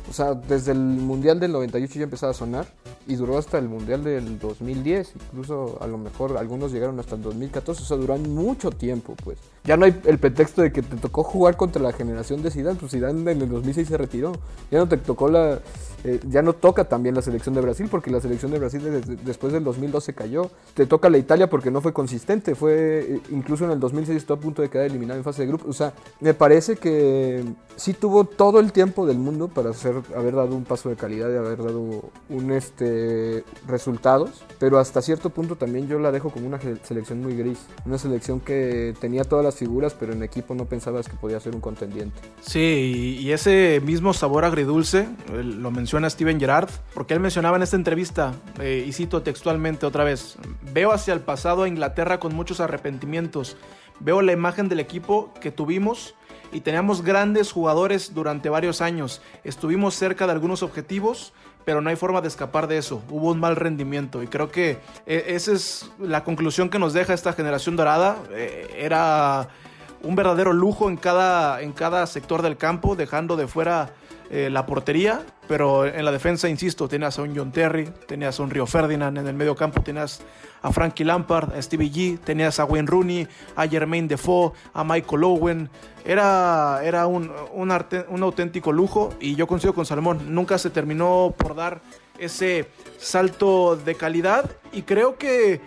O sea, desde el Mundial del 98 ya empezaba a sonar y duró hasta el Mundial del 2010. Incluso a lo mejor algunos llegaron hasta el 2014. O sea, duran mucho tiempo, pues. Ya no hay el pretexto de que te tocó jugar contra la generación de Zidane. Pues Zidane en el 2006 se retiró. Ya no te tocó la... Eh, ya no toca también la selección de Brasil porque la selección de Brasil desde, después del 2012 cayó. Te toca la Italia porque no fue consistente. Fue eh, incluso en el 2006 estuvo a punto de quedar eliminado en fase de grupo. O sea, me parece que sí tuvo todo el tiempo del mundo para hacer, haber dado un paso de calidad y haber dado un este resultados. Pero hasta cierto punto también yo la dejo como una selección muy gris. Una selección que tenía todas las figuras, pero en equipo no pensabas que podía ser un contendiente. Sí, y ese mismo sabor agridulce lo menciona Steven Gerrard, porque él mencionaba en esta entrevista, eh, y cito textualmente otra vez, veo hacia el pasado a Inglaterra con muchos arrepentimientos, veo la imagen del equipo que tuvimos y teníamos grandes jugadores durante varios años, estuvimos cerca de algunos objetivos, pero no hay forma de escapar de eso. Hubo un mal rendimiento y creo que eh, esa es la conclusión que nos deja esta generación dorada. Eh, era un verdadero lujo en cada, en cada sector del campo, dejando de fuera eh, la portería, pero en la defensa, insisto, tenías a un John Terry, tenías a un Rio Ferdinand, en el medio campo tenías a Frankie Lampard, a Stevie G, tenías a Wayne Rooney, a Jermaine Defoe, a Michael Owen. Era, era un, un, auténtico lujo y yo coincido con Salmón, nunca se terminó por dar ese salto de calidad y creo que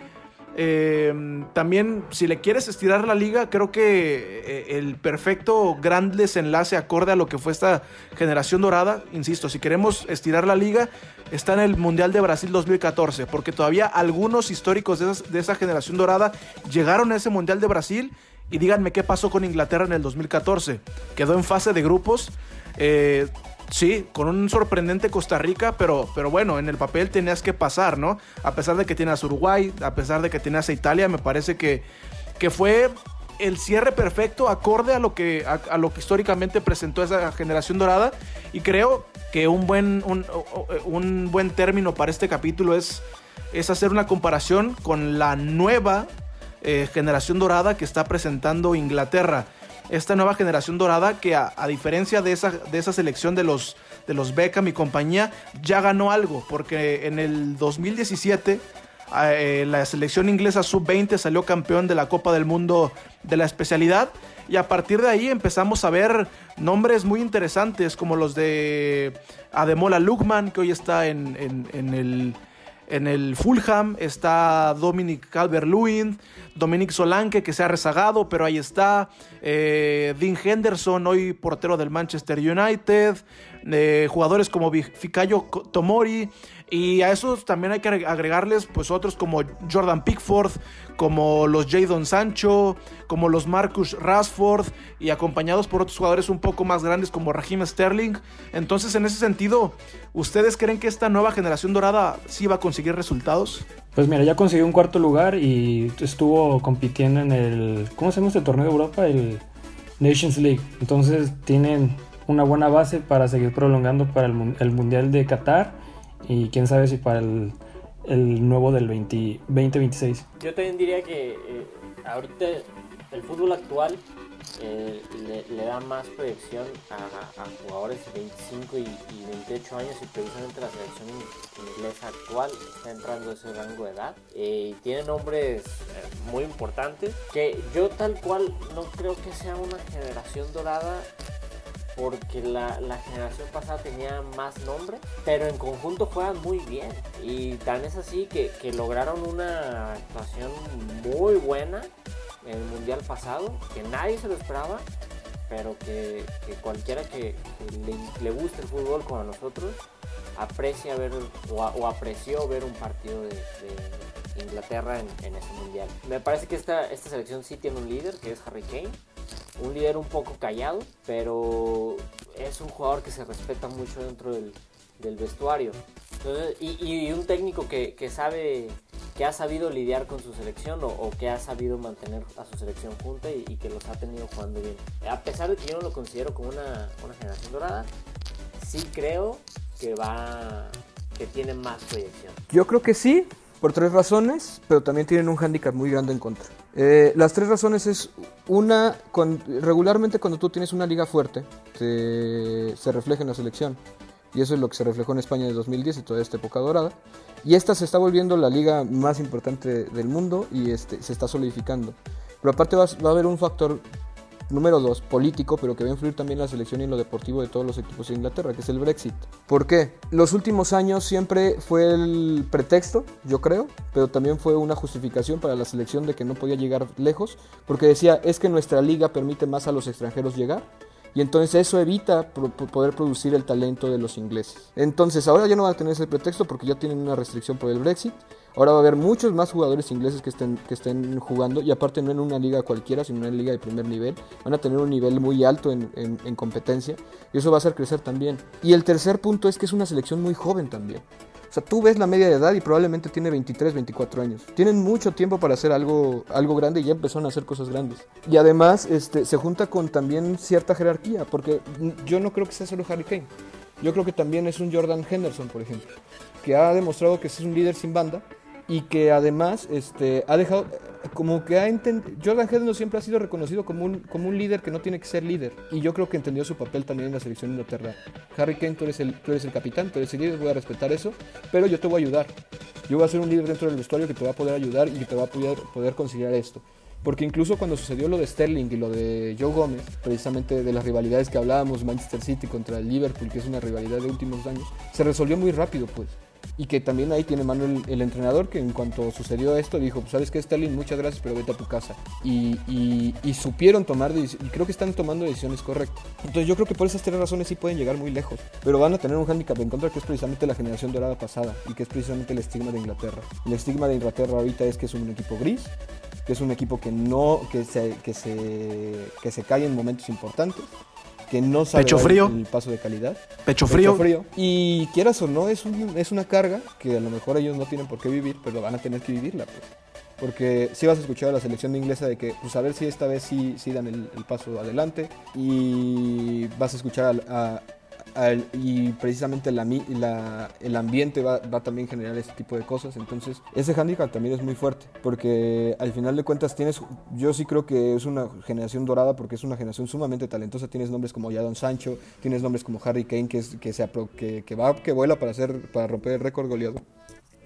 eh, también, si le quieres estirar la liga, creo que eh, el perfecto gran desenlace acorde a lo que fue esta generación dorada, insisto, si queremos estirar la liga, está en el Mundial de Brasil 2014, porque todavía algunos históricos de, esa generación dorada llegaron a ese Mundial de Brasil y díganme qué pasó con Inglaterra en el 2014. Quedó en fase de grupos. Eh, Sí, con un sorprendente Costa Rica, pero, pero bueno, en el papel tenías que pasar, ¿no? A pesar de que tienes Uruguay, a pesar de que tienes a Italia, me parece que, que fue el cierre perfecto, acorde a lo, que, a, lo que históricamente presentó esa generación dorada. Y creo que un buen, un, buen término para este capítulo es, es hacer una comparación con la nueva eh, generación dorada que está presentando Inglaterra esta nueva generación dorada que a, diferencia de esa, de esa selección de los, de los Beckham y compañía, ya ganó algo, porque en el 2017 eh, la selección inglesa sub-20 salió campeón de la Copa del Mundo de la especialidad y a partir de ahí empezamos a ver nombres muy interesantes como los de Ademola Lukman, que hoy está en, en el en el Fulham está Dominic Calvert-Lewin, Dominic Solanke que se ha rezagado, pero ahí está. Eh, Dean Henderson, hoy portero del Manchester United. Eh, jugadores como Fikayo Tomori. Y a esos también hay que agregarles pues otros como Jordan Pickford, como los Jadon Sancho, como los Marcus Rashford y acompañados por otros jugadores un poco más grandes como Raheem Sterling. Entonces, en ese sentido, ¿ustedes creen que esta nueva generación dorada sí va a conseguir resultados? Pues mira, ya consiguió un cuarto lugar y estuvo compitiendo en el ¿cómo se llama este torneo de Europa? El Nations League. Entonces, tienen una buena base para seguir prolongando para el, el Mundial de Qatar y quién sabe si para el, el nuevo del 20, 2026. Yo también diría que eh, ahorita el fútbol actual eh, le, da más proyección a, jugadores de 25 y, 28 años y precisamente la selección inglesa actual está entrando a ese rango de edad eh, y tiene nombres muy importantes que yo tal cual no creo que sea una generación dorada porque la, generación pasada tenía más nombre, pero en conjunto juegan muy bien. Y tan es así que, lograron una actuación muy buena en el Mundial pasado, que nadie se lo esperaba, pero que, cualquiera que, le, guste el fútbol como a nosotros, aprecia ver o, apreció ver un partido de, Inglaterra en, ese Mundial. Me parece que esta, esta selección sí tiene un líder, que es Harry Kane un líder un poco callado, pero es un jugador que se respeta mucho dentro del, vestuario. y, un técnico que, sabe, que ha sabido lidiar con su selección o, que ha sabido mantener a su selección junta y, que los ha tenido jugando bien. A pesar de que yo no lo considero como una, generación dorada, sí creo que va, que tiene más proyección. Yo creo que sí, por tres razones, pero también tienen un hándicap muy grande en contra. Eh, las tres razones es una, con- regularmente cuando tú tienes una liga fuerte, se, refleja en la selección. Y eso es lo que se reflejó en España el 2010 y toda esta época dorada. Y esta se está volviendo la liga más importante del mundo y este, se está solidificando. Pero aparte va a haber un factor número dos, político, pero que va a influir también la selección y lo deportivo de todos los equipos de Inglaterra, que es el Brexit. ¿Por qué? Los últimos años siempre fue el pretexto, yo creo, pero también fue una justificación para la selección de que no podía llegar lejos, porque decía, es que nuestra liga permite más a los extranjeros llegar. Y entonces eso evita poder producir el talento de los ingleses. Entonces ahora ya no van a tener ese pretexto porque ya tienen una restricción por el Brexit. Ahora va a haber muchos más jugadores ingleses que estén, que estén jugando y aparte no en una liga cualquiera, sino en una liga de primer nivel. Van a tener un nivel muy alto en, en- en competencia y eso va a hacer crecer también. Y el tercer punto es que es una selección muy joven también. O sea, tú ves la media de edad y probablemente tiene 23, 24 años. Tienen mucho tiempo para hacer algo, algo grande y ya empezaron a hacer cosas grandes. Y además este, se junta con también cierta jerarquía, porque yo no creo que sea solo Harry Kane. Yo creo que también es un Jordan Henderson, por ejemplo, que ha demostrado que es un líder sin banda y que además este, ha dejado, como que ha entendido, Jordan Henderson siempre ha sido reconocido como un, como un líder que no tiene que ser líder y yo creo que entendió su papel también en la selección de Inglaterra. Harry Kane, tú eres, el, tú eres el capitán, tú eres el líder, voy a respetar eso, pero yo te voy a ayudar. Yo voy a ser un líder dentro del vestuario que te va a poder ayudar y que te va a poder, poder considerar esto. Porque incluso cuando sucedió lo de Sterling y lo de Joe Gómez, precisamente de las rivalidades que hablábamos, Manchester City contra el Liverpool, que es una rivalidad de últimos años, se resolvió muy rápido, pues. Y que también ahí tiene mano el, entrenador que en cuanto sucedió esto dijo, pues sabes que Sterling, muchas gracias, pero vete a tu casa. Y, supieron tomar, deci- y creo que están tomando decisiones correctas. Entonces yo creo que por esas tres razones sí pueden llegar muy lejos. Pero van a tener un hándicap en contra que es precisamente la generación dorada pasada y que es precisamente el estigma de Inglaterra. El estigma de Inglaterra ahorita es que es un equipo gris, que es un equipo que no, que se, que se, que se cae en momentos importantes, que no sabe Pecho frío. el paso de calidad. Pecho frío. Y quieras o no, es, un- es una carga que a lo mejor ellos no tienen por qué vivir, pero van a tener que vivirla. Pues. Porque si vas a escuchar a la selección inglesa de que, pues a ver si esta vez sí, sí dan el, el paso adelante. Y vas a escuchar al- a, y precisamente el ambiente va, va también a generar este tipo de cosas. Entonces, ese handicap también es muy fuerte. Porque al final de cuentas tienes, yo sí creo que es una generación dorada porque es una generación sumamente talentosa. Tienes nombres como Jadon Sancho, tienes nombres como Harry Kane que, que, se que, que va, que vuela para, hacer, para romper el récord goleador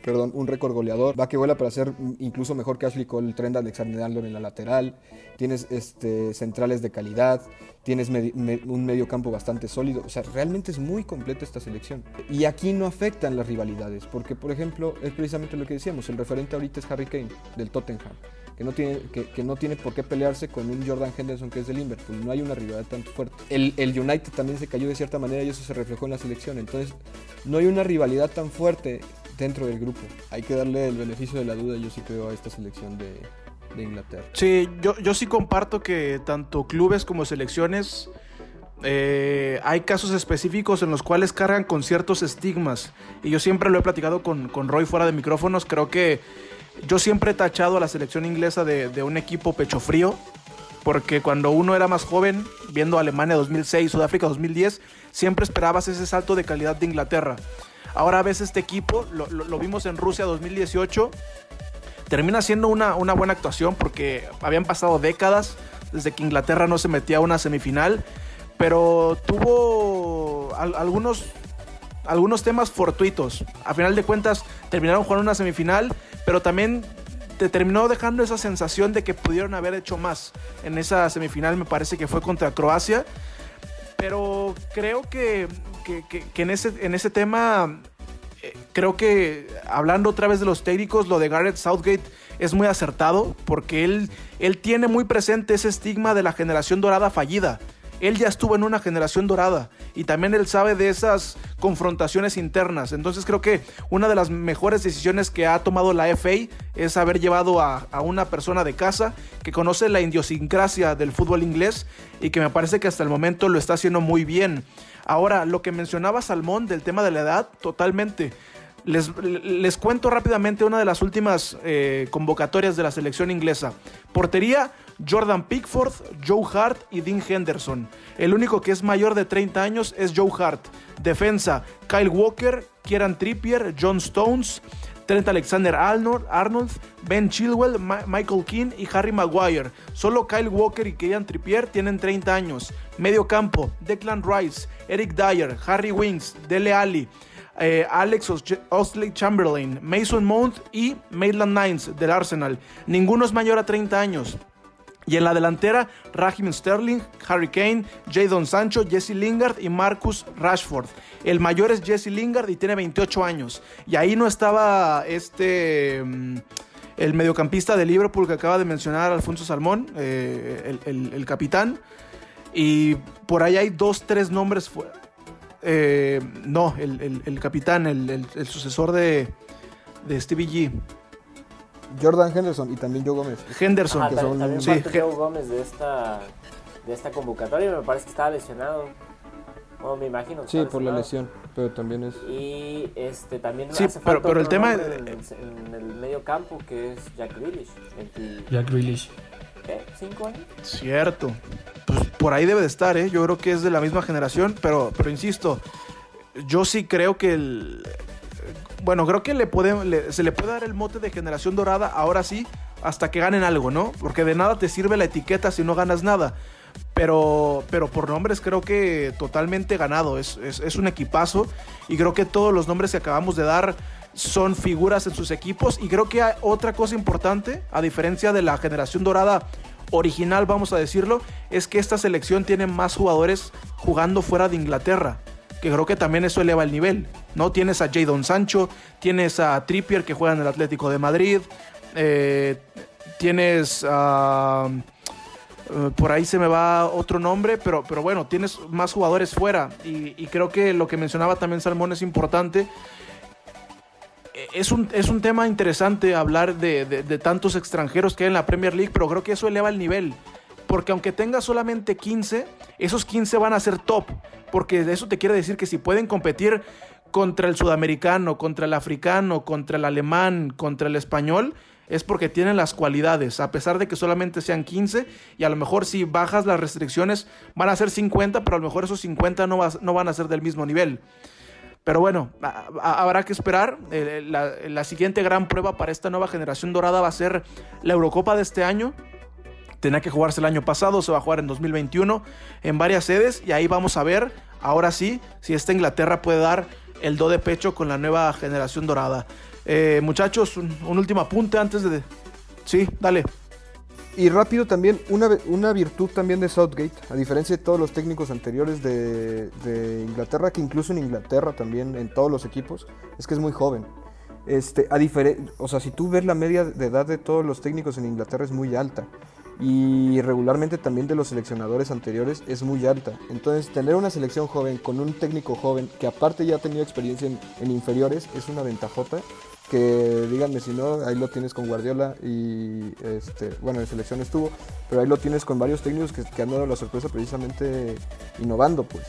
perdón, un récord goleador. Va que vuela para ser incluso mejor que Ashley Cole, Trent Alexander-Arnold en la lateral. Tienes este, centrales de calidad. Tienes un medio campo bastante sólido. O sea, realmente es muy completa esta selección. Y aquí no afectan las rivalidades. Porque, por ejemplo, es precisamente lo que decíamos. El referente ahorita es Harry Kane, del Tottenham. Que no, tiene, que, no tiene por qué pelearse con un Jordan Henderson que es de Liverpool. No hay una rivalidad tan fuerte. El, el United también se cayó de cierta manera y eso se reflejó en la selección. Entonces, no hay una rivalidad tan fuerte dentro del grupo. Hay que darle el beneficio de la duda, yo sí creo, a esta selección de, de Inglaterra. Sí, yo, yo sí comparto que tanto clubes como selecciones eh, hay casos específicos en los cuales cargan con ciertos estigmas. Y yo siempre lo he platicado con, con Roy fuera de micrófonos. Creo que yo siempre he tachado a la selección inglesa de, de un equipo pecho frío. Porque cuando uno era más joven, viendo Alemania 2006, Sudáfrica 2010, siempre esperabas ese salto de calidad de Inglaterra. Ahora ves este equipo, lo, lo- lo vimos en Rusia 2018, termina siendo una, una buena actuación porque habían pasado décadas desde que Inglaterra no se metía a una semifinal, pero tuvo al- algunos, algunos temas fortuitos. A final de cuentas terminaron jugando una semifinal, pero también te terminó dejando esa sensación de que pudieron haber hecho más. En esa semifinal me parece que fue contra Croacia, pero creo que, que- en, ese, en ese tema eh, creo que hablando otra vez de los técnicos, lo de Garrett Southgate es muy acertado porque él, él tiene muy presente ese estigma de la generación dorada fallida. Él ya estuvo en una generación dorada y también él sabe de esas confrontaciones internas. Entonces creo que una de las mejores decisiones que ha tomado la FA es haber llevado a, una persona de casa que conoce la idiosincrasia del fútbol inglés y que me parece que hasta el momento lo está haciendo muy bien. Ahora, lo que mencionaba Salmón del tema de la edad, totalmente. Les, les cuento rápidamente una de las últimas eh, convocatorias de la selección inglesa. Portería, Jordan Pickford, Joe Hart y Dean Henderson. El único que es mayor de 30 años es Joe Hart. Defensa, Kyle Walker, Kieran Trippier, John Stones, Trent Alexander Arnold, Ben Chilwell, Michael Keane y Harry Maguire. Solo Kyle Walker y Kieran Trippier tienen 30 años. Medio campo, Declan Rice, Eric Dyer, Harry Winks, Dele Alli, eh, Alex Osley Chamberlain, Mason Mount y Maitland Niles del Arsenal. Ninguno es mayor a 30 años. Y en la delantera, Raheem Sterling, Harry Kane, Jadon Sancho, Jesse Lingard y Marcus Rashford. El mayor es Jesse Lingard y tiene 28 años. Y ahí no estaba este... mm, El mediocampista de Liverpool que acaba de mencionar Alfonso Salmón, eh, el, capitán. Y por ahí hay dos, tres nombres fuera. Eh, no, el, capitán, el sucesor de, de Stevie G. Jordan Henderson y también Joe Gómez. Henderson. Ajá, que también, son- también sí, parte Joe Gómez de esta, de esta convocatoria. Me parece que estaba lesionado. Bueno, me imagino. que Sí, por la lesión, pero también es... Y este también Sí, hace pero- falta pero el tema- en, el- en el medio campo que es Jack Grealish. 20, Jack Grealish. ¿qué? ¿Cinco años? Cierto. Pues por ahí debe de estar, ¿eh? Yo creo que es de la misma generación, pero, pero insisto, yo sí creo que el... Bueno, creo que le le- se le puede dar el mote de generación dorada ahora sí, hasta que ganen algo, ¿no? Porque de nada te sirve la etiqueta si no ganas nada. Pero, pero por nombres creo que totalmente ganado. Es, es- es un equipazo. Y creo que todos los nombres que acabamos de dar son figuras en sus equipos. Y creo que hay otra cosa importante, a diferencia de la generación dorada original, vamos a decirlo, es que esta selección tiene más jugadores jugando fuera de Inglaterra. Que creo que también eso eleva el nivel. ¿no? Tienes a Jadon Sancho, tienes a Trippier que juega en el Atlético de Madrid. eh, tienes a. Eh, por ahí se me va otro nombre, pero, pero bueno, tienes más jugadores fuera. Y, creo que lo que mencionaba también Salmón es importante. Eh, Es un, es un tema interesante hablar de, de- de tantos extranjeros que hay en la Premier League, pero creo que eso eleva el nivel. Porque aunque tenga solamente 15, esos 15 van a ser top. Porque eso te quiere decir que si pueden competir contra el sudamericano, contra el africano, contra el alemán, contra el español, es porque tienen las cualidades, a pesar de que solamente sean 15 y a lo mejor si bajas las restricciones van a ser 50, pero a lo mejor esos 50 no, van a ser del mismo nivel. Pero bueno, habrá que esperar. La siguiente gran prueba para esta nueva generación dorada va a ser la Eurocopa de este año. Tenía que jugarse el año pasado, se va a jugar en 2021 en varias sedes y ahí vamos a ver, ahora sí, si esta Inglaterra puede dar el do de pecho con la nueva generación dorada. Eh, muchachos, un, un último apunte antes de... Sí, dale. Y rápido también, una, una virtud también de Southgate, a diferencia de todos los técnicos anteriores de, de Inglaterra, que incluso en Inglaterra también, en todos los equipos, es que es muy joven. Este, a o sea, si tú ves la media de edad de todos los técnicos en Inglaterra es muy alta. Y regularmente también de los seleccionadores anteriores es muy alta. Entonces, tener una selección joven con un técnico joven que aparte ya ha tenido experiencia en, inferiores es una ventajota que díganme si no, ahí lo tienes con Guardiola y este, bueno, en selección estuvo, pero ahí lo tienes con varios técnicos que, que han dado la sorpresa precisamente innovando, pues.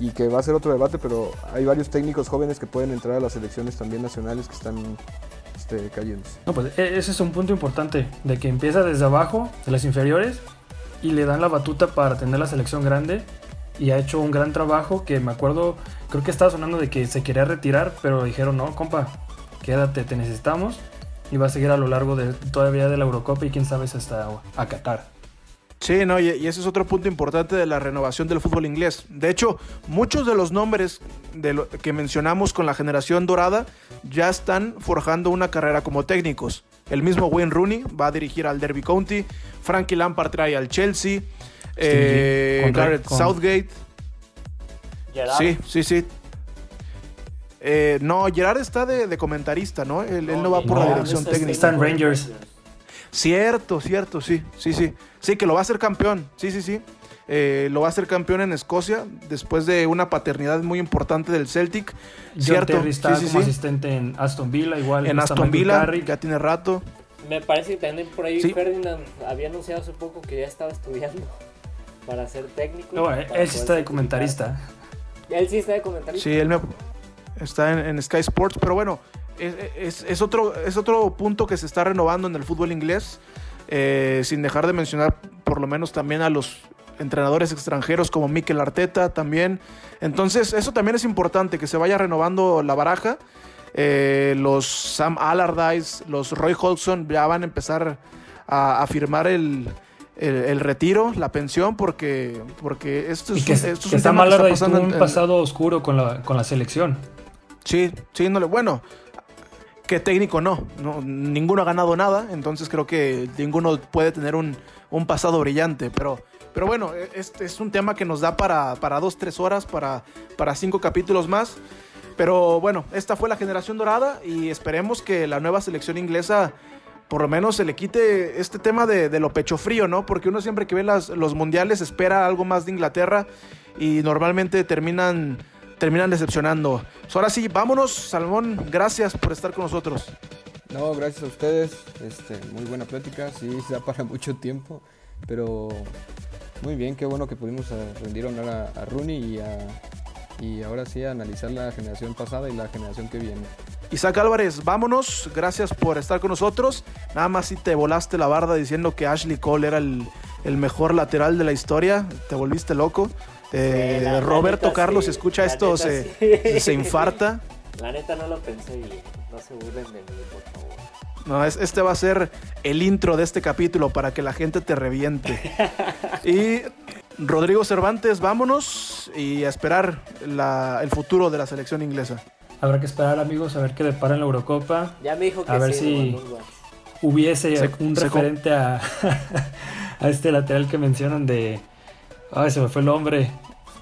Y que va a ser otro debate, pero hay varios técnicos jóvenes que pueden entrar a las selecciones también nacionales que están este. No, pues e- ese es un punto importante, de que empieza desde abajo, de las inferiores, y le dan la batuta para tener la selección grande, y ha hecho un gran trabajo que me acuerdo, creo que estaba sonando de que se quería retirar, pero dijeron, no, compa, quédate, te necesitamos, y va a seguir a lo largo de todavía de la Eurocopa y quién sabe si hasta a Qatar. Sí, no, y, y ese es otro punto importante de la renovación del fútbol inglés. De hecho, muchos de los nombres de lo que mencionamos con la generación dorada ya están forjando una carrera como técnicos. El mismo Wayne Rooney va a dirigir al Derby County, Frankie Lampard trae al Chelsea, eh, con- Gareth con- Southgate. Gerard. Sí, sí, sí. Eh, no, Gerard está de, de comentarista, ¿no? Él, él no va por la dirección este- técnica. Está en Rangers. Cierto, cierto, sí, sí, sí. Sí, que lo va a hacer campeón, sí, sí, sí. Eh, lo va a hacer campeón en Escocia después de una paternidad muy importante del Celtic. John Cierto, Terry está sí, sí, como sí. asistente en Aston Villa, igual. En Aston Villa, Carrick. ya tiene rato. Me parece que también por ahí Sí. Ferdinand había anunciado hace poco que ya estaba estudiando para ser técnico. No, para él sí está de comentarista. Él sí está de comentarista. Sí, él me, está en, en Sky Sports, pero bueno, es, es- es otro, es otro punto que se está renovando en el fútbol inglés, eh, sin dejar de mencionar por lo menos también a los entrenadores extranjeros como Mikel Arteta también. Entonces, eso también es importante, que se vaya renovando la baraja. Eh, los Sam Allardyce, los Roy Hodgson ya van a empezar a, a firmar el, el- el retiro, la pensión, porque, porque esto es, Y que, un- esto es que un Sam Allardyce tuvo un en- pasado oscuro con la, con la selección. Sí, sí, no le, bueno, que técnico no, no, ninguno ha ganado nada, entonces creo que ninguno puede tener un, un pasado brillante, pero, pero bueno, es, es un tema que nos da para, para dos, tres horas, para, para cinco capítulos más, pero bueno, esta fue la generación dorada y esperemos que la nueva selección inglesa por lo menos se le quite este tema de, de lo pecho frío, ¿no? Porque uno siempre que ve las- los mundiales espera algo más de Inglaterra y normalmente terminan, terminan decepcionando. So, ahora sí, vámonos, Salmón, gracias por estar con nosotros. No, gracias a ustedes. Este, muy buena plática. Sí, se da para mucho tiempo. Pero muy bien, qué bueno que pudimos rendir honor a, a Rooney y, a- y ahora sí a analizar la generación pasada y la generación que viene. Isaac Álvarez, vámonos, gracias por estar con nosotros. Nada más si te volaste la barda diciendo que Ashley Cole era el, el mejor lateral de la historia, te volviste loco. Eh, Sí, Roberto neta, Carlos, sí. escucha La esto, neta, se, sí. se infarta. La neta no lo pensé bien. No se burlen de mí, por favor. No, es- este va a ser el intro de este capítulo para que la gente te reviente. Y Rodrigo Cervantes, vámonos y a esperar la- el futuro de la selección inglesa. Habrá que esperar, amigos, a ver qué depara en la Eurocopa. Ya me dijo que A ver sí, si-. Hubiese Se- un se- referente a, a este lateral que mencionan de... Ay, se me fue el nombre.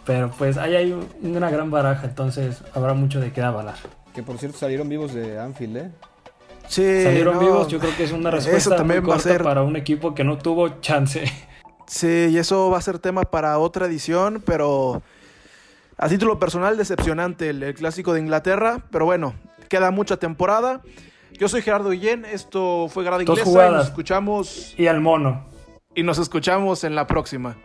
Pero pues ahí hay un- una gran baraja, entonces habrá mucho de qué avalar. Que por cierto salieron vivos de Anfield, ¿eh? Sí, Salieron no, vivos, yo creo que es una eso respuesta también muy va a ser- para un equipo que no tuvo chance. Sí, y eso va a ser tema para otra edición, pero a título personal decepcionante el, el clásico de Inglaterra, pero bueno, queda mucha temporada. Yo soy Gerardo Guillén, esto fue Grada Dos Inglesa y nos escuchamos Y al mono. y nos escuchamos en la próxima.